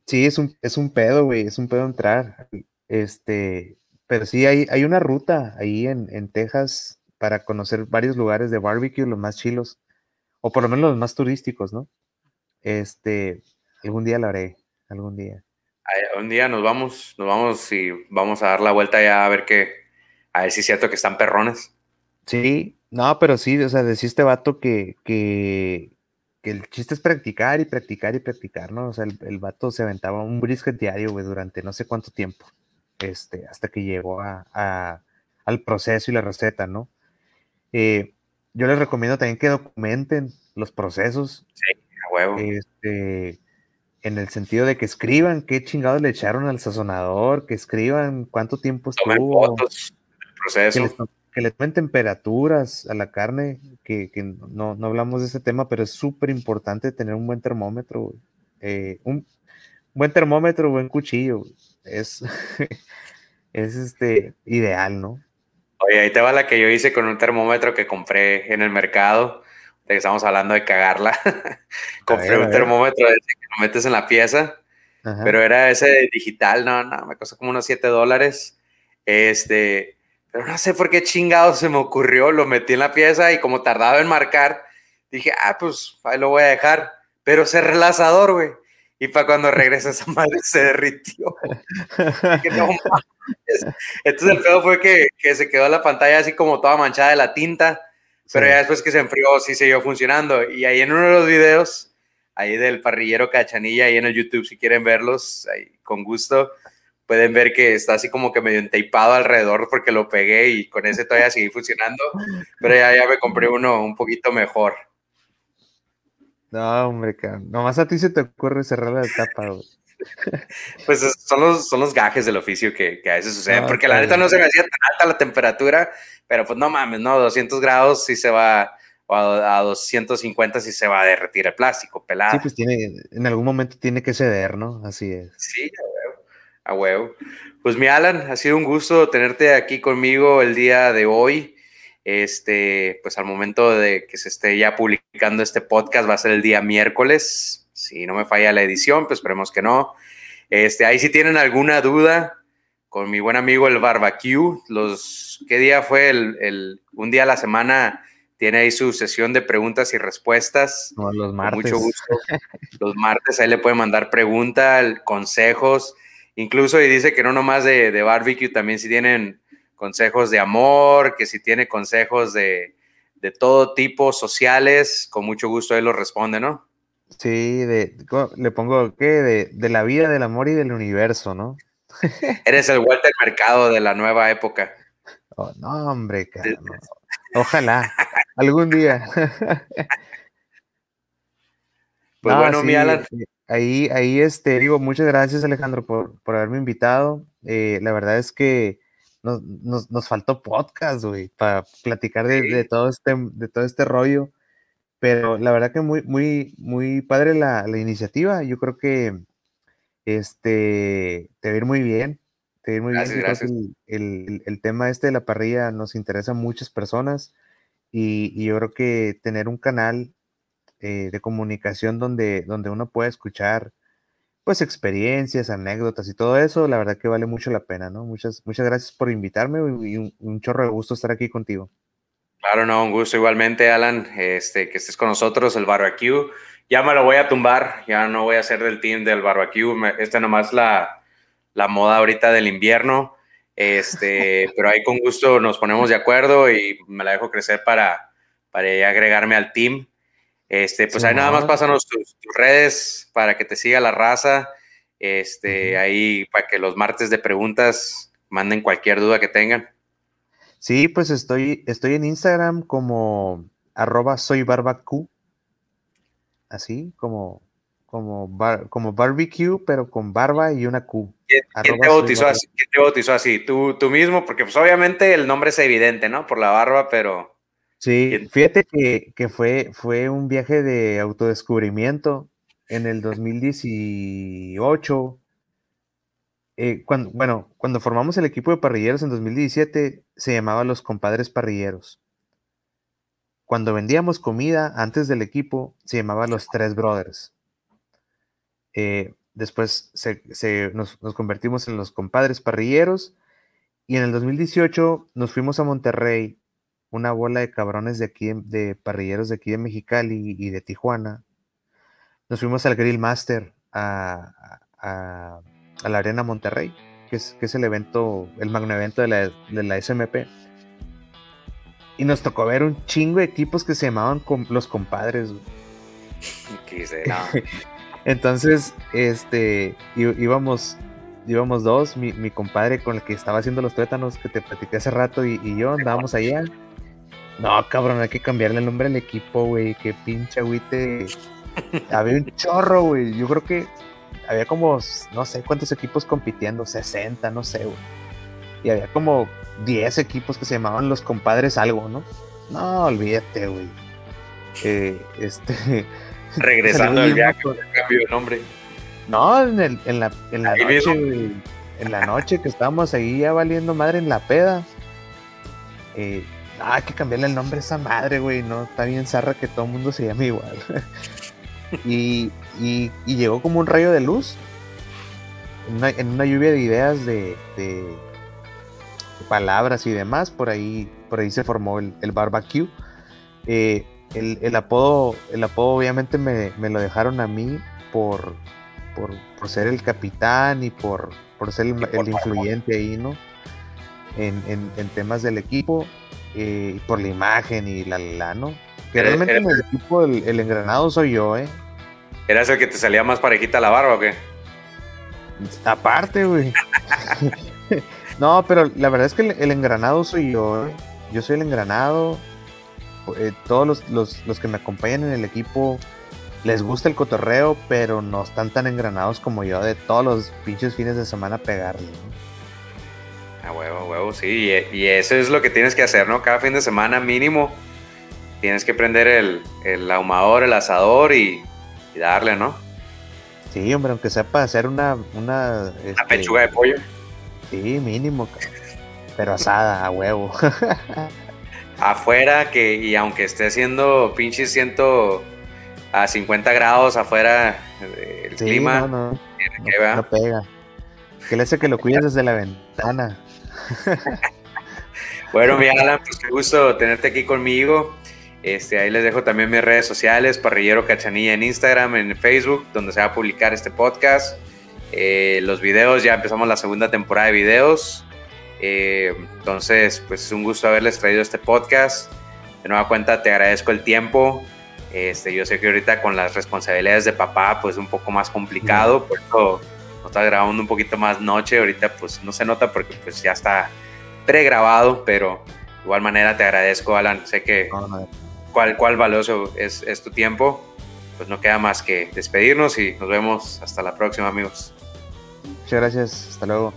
Speaker 2: Sí, es un, es un pedo, güey, es un pedo entrar. Este, pero sí hay, hay una ruta ahí en, en, Texas para conocer varios lugares de barbecue, los más chilos, o por lo menos los más turísticos, ¿no? Este, algún día lo haré, algún día.
Speaker 1: Un día nos vamos, nos vamos y vamos a dar la vuelta ya a ver qué, a ver si es cierto que están perrones.
Speaker 2: Sí, no, pero sí, o sea, decía este vato que, que, el chiste es practicar y practicar y practicar, ¿no? O sea, el, vato se aventaba un brisket diario, güey, durante no sé cuánto tiempo, este, hasta que llegó a, al proceso y la receta, ¿no? Eh, yo les recomiendo también que documenten los procesos.
Speaker 1: Sí, a huevo.
Speaker 2: Este, en el sentido de que escriban qué chingados le echaron al sazonador, que escriban cuánto tiempo estuvo.
Speaker 1: Fotos, el proceso
Speaker 2: que le tomen temperaturas a la carne, que, no, hablamos de ese tema, pero es súper importante tener un buen termómetro, eh, un buen termómetro, buen cuchillo, es, es este, ideal, ¿no?
Speaker 1: Oye, ahí te va la que yo hice con un termómetro que compré en el mercado, de que estamos hablando de cagarla. compré un termómetro que lo metes en la pieza, pero era ese digital, no, no, me costó como unos 7 dólares. Este, pero no sé por qué chingado se me ocurrió, lo metí en la pieza y como tardaba en marcar, dije, ah, pues ahí lo voy a dejar. Pero cerré el asador, güey. Y para cuando regresa esa madre se derritió. Entonces el pedo fue que, que, se quedó la pantalla así como toda manchada de la tinta. Pero ya después que se enfrió, sí siguió funcionando. Y ahí en uno de los videos, ahí del parrillero Cachanilla, ahí en el YouTube, si quieren verlos, ahí con gusto, pueden ver que está así como que medio enteipado alrededor porque lo pegué y con ese todavía sigue funcionando, pero ya, ya me compré uno un poquito mejor.
Speaker 2: No, hombre, nomás a ti se te ocurre cerrar la tapa,
Speaker 1: Pues son los, son los gajes del oficio que, a veces suceden, porque la neta no se me hacía tan alta la temperatura, pero pues no mames, no, 200 grados sí se va, o a, 250 sí se va a derretir el plástico pelado.
Speaker 2: Sí, pues tiene, en algún momento tiene que ceder, ¿no? Así es.
Speaker 1: Sí, a huevo. Pues mi Alan, ha sido un gusto tenerte aquí conmigo el día de hoy. Este, pues al momento de que se esté ya publicando este podcast va a ser el día miércoles. Si no me falla la edición, pues esperemos que no. Este, ahí si tienen alguna duda con mi buen amigo el barbecue, los ¿qué día fue el, un día a la semana tiene ahí su sesión de preguntas y respuestas.
Speaker 2: los martes.
Speaker 1: mucho gusto. Los martes ahí le pueden mandar preguntas, consejos Incluso y dice que no nomás de, de barbecue, también si tienen consejos de amor, que si tiene consejos de, de todo tipo sociales, con mucho gusto él los responde, ¿no?
Speaker 2: Sí, de, le pongo, ¿qué? De, de, la vida, del amor y del universo, ¿no?
Speaker 1: Eres el Walter Mercado de la nueva época.
Speaker 2: Oh, no, hombre, Ojalá, algún día.
Speaker 1: Pues bueno, mi Alan.
Speaker 2: Eh, ahí, ahí, este, digo, muchas gracias Alejandro por, por haberme invitado. Eh, la verdad es que nos, nos, nos faltó podcast, güey, para platicar de, de, todo este, de todo este rollo. Pero la verdad que muy, muy, muy padre la, la iniciativa. Yo creo que este, te va a ir muy bien. Te va a ir muy bien. El, el, tema este de la parrilla nos interesa a muchas personas y, y yo creo que tener un canal eh, de comunicación donde, donde uno puede escuchar pues experiencias, anécdotas y todo eso, la verdad que vale mucho la pena, ¿no? Muchas, muchas gracias por invitarme y un, un chorro de gusto estar aquí contigo.
Speaker 1: Claro, no, un gusto igualmente, Alan, este, que estés con nosotros, el barbecue. Ya me lo voy a tumbar, ya no voy a ser del team del barbecue. Esta nomás la, la moda ahorita del invierno. Este, pero ahí con gusto nos ponemos de acuerdo y me la dejo crecer para, para agregarme al team. Este, pues ahí nada más pásanos tus, redes para que te siga la raza. Este, ahí para que los martes de preguntas manden cualquier duda que tengan.
Speaker 2: Sí, pues estoy, estoy en Instagram como arroba soy. Así, como, como, como barbecue, pero con barba y una Q.
Speaker 1: ¿Quién, te, bautizó así? ¿Quién te bautizó así? ¿Tú, tú mismo, porque pues obviamente el nombre es evidente, ¿no? Por la barba, pero...
Speaker 2: Sí, fíjate que, que, fue, fue un viaje de autodescubrimiento en el 2018 eh, cuando, bueno, cuando formamos el equipo de parrilleros en 2017, se llamaba Los Compadres Parrilleros. Cuando vendíamos comida antes del equipo, se llamaba Los Tres Brothers. Eh, después nos, convertimos en Los Compadres Parrilleros. Y en el 2018 nos fuimos a Monterrey, una bola de cabrones de aquí, de parrilleros de aquí de Mexicali y de Tijuana. Nos fuimos al Grill Master a la Arena Monterrey, que es, que es el evento, el magno evento de la, de la SMP. Y nos tocó ver un chingo de equipos que se llamaban los compadres. Entonces, este, íbamos, íbamos dos, mi, mi, compadre con el que estaba haciendo los tuétanos que te platiqué hace rato y, y yo andábamos allá. No, cabrón, hay que cambiarle el nombre al equipo, güey. Qué pinche agüite. Había un chorro, güey. Yo creo que había como, no sé cuántos equipos compitiendo, 60, no sé, güey. Y había como 10 equipos que se llamaban los compadres algo, ¿no? No, olvídate, güey. Eh, este.
Speaker 1: Regresando al viaje, cambio de nombre.
Speaker 2: No, en, el, en la, en la noche, en la noche que estábamos ahí ya valiendo madre en la peda. Eh, hay que cambiarle el nombre a esa madre, güey. No, está bien zarra que todo el mundo se llame igual. y, y, llegó como un rayo de luz en una, lluvia de ideas de, palabras y demás. Por ahí, por ahí se formó el, el barbecue. Eh, el, apodo, el apodo obviamente me, lo dejaron a mí por, por, ser el capitán y por, por ser el, influyente ahí, ¿no? En, temas del equipo, eh, y por la imagen y la, la, ¿no? Que realmente en el equipo el, engranado soy yo, ¿eh?
Speaker 1: ¿Eras el que te salía más parejita la barba o qué?
Speaker 2: Aparte, güey. no, pero la verdad es que el, engranado soy yo, ¿eh? Yo soy el engranado. Eh, todos los, que me acompañan en el equipo les gusta el cotorreo, pero no están tan engranados como yo de todos los pinches fines de semana pegarle.
Speaker 1: A huevo, huevo, sí. Y, eso es lo que tienes que hacer, ¿no? Cada fin de semana mínimo tienes que prender el, el ahumador, el asador y, darle, ¿no?
Speaker 2: Sí, hombre, aunque sea para hacer una... Una,
Speaker 1: este, pechuga de pollo.
Speaker 2: Sí, mínimo, pero asada, a huevo.
Speaker 1: afuera, que y aunque esté haciendo pinche ciento a 50 grados afuera, el clima...
Speaker 2: No, no, no, pega. Que le hace que lo cuides desde la ventana.
Speaker 1: bueno, mi Alan, pues qué gusto tenerte aquí conmigo. Este, ahí les dejo también mis redes sociales, Parrillero Cachanilla en Instagram, en Facebook, donde se va a publicar este podcast. Eh, los videos, ya empezamos la segunda temporada de videos. Eh, entonces, pues es un gusto haberles traído este podcast. De nueva cuenta, te agradezco el tiempo. Este, yo sé que ahorita con las responsabilidades de papá, pues es un poco más complicado, por eso nos está grabando un poquito más noche. Ahorita, pues no se nota porque pues ya está pregrabado, pero de igual manera te agradezco, Alan. Sé que cuál, cuál valioso es, es tu tiempo. pues no queda más que despedirnos y nos vemos hasta la próxima amigos.
Speaker 2: Muchas gracias, hasta luego.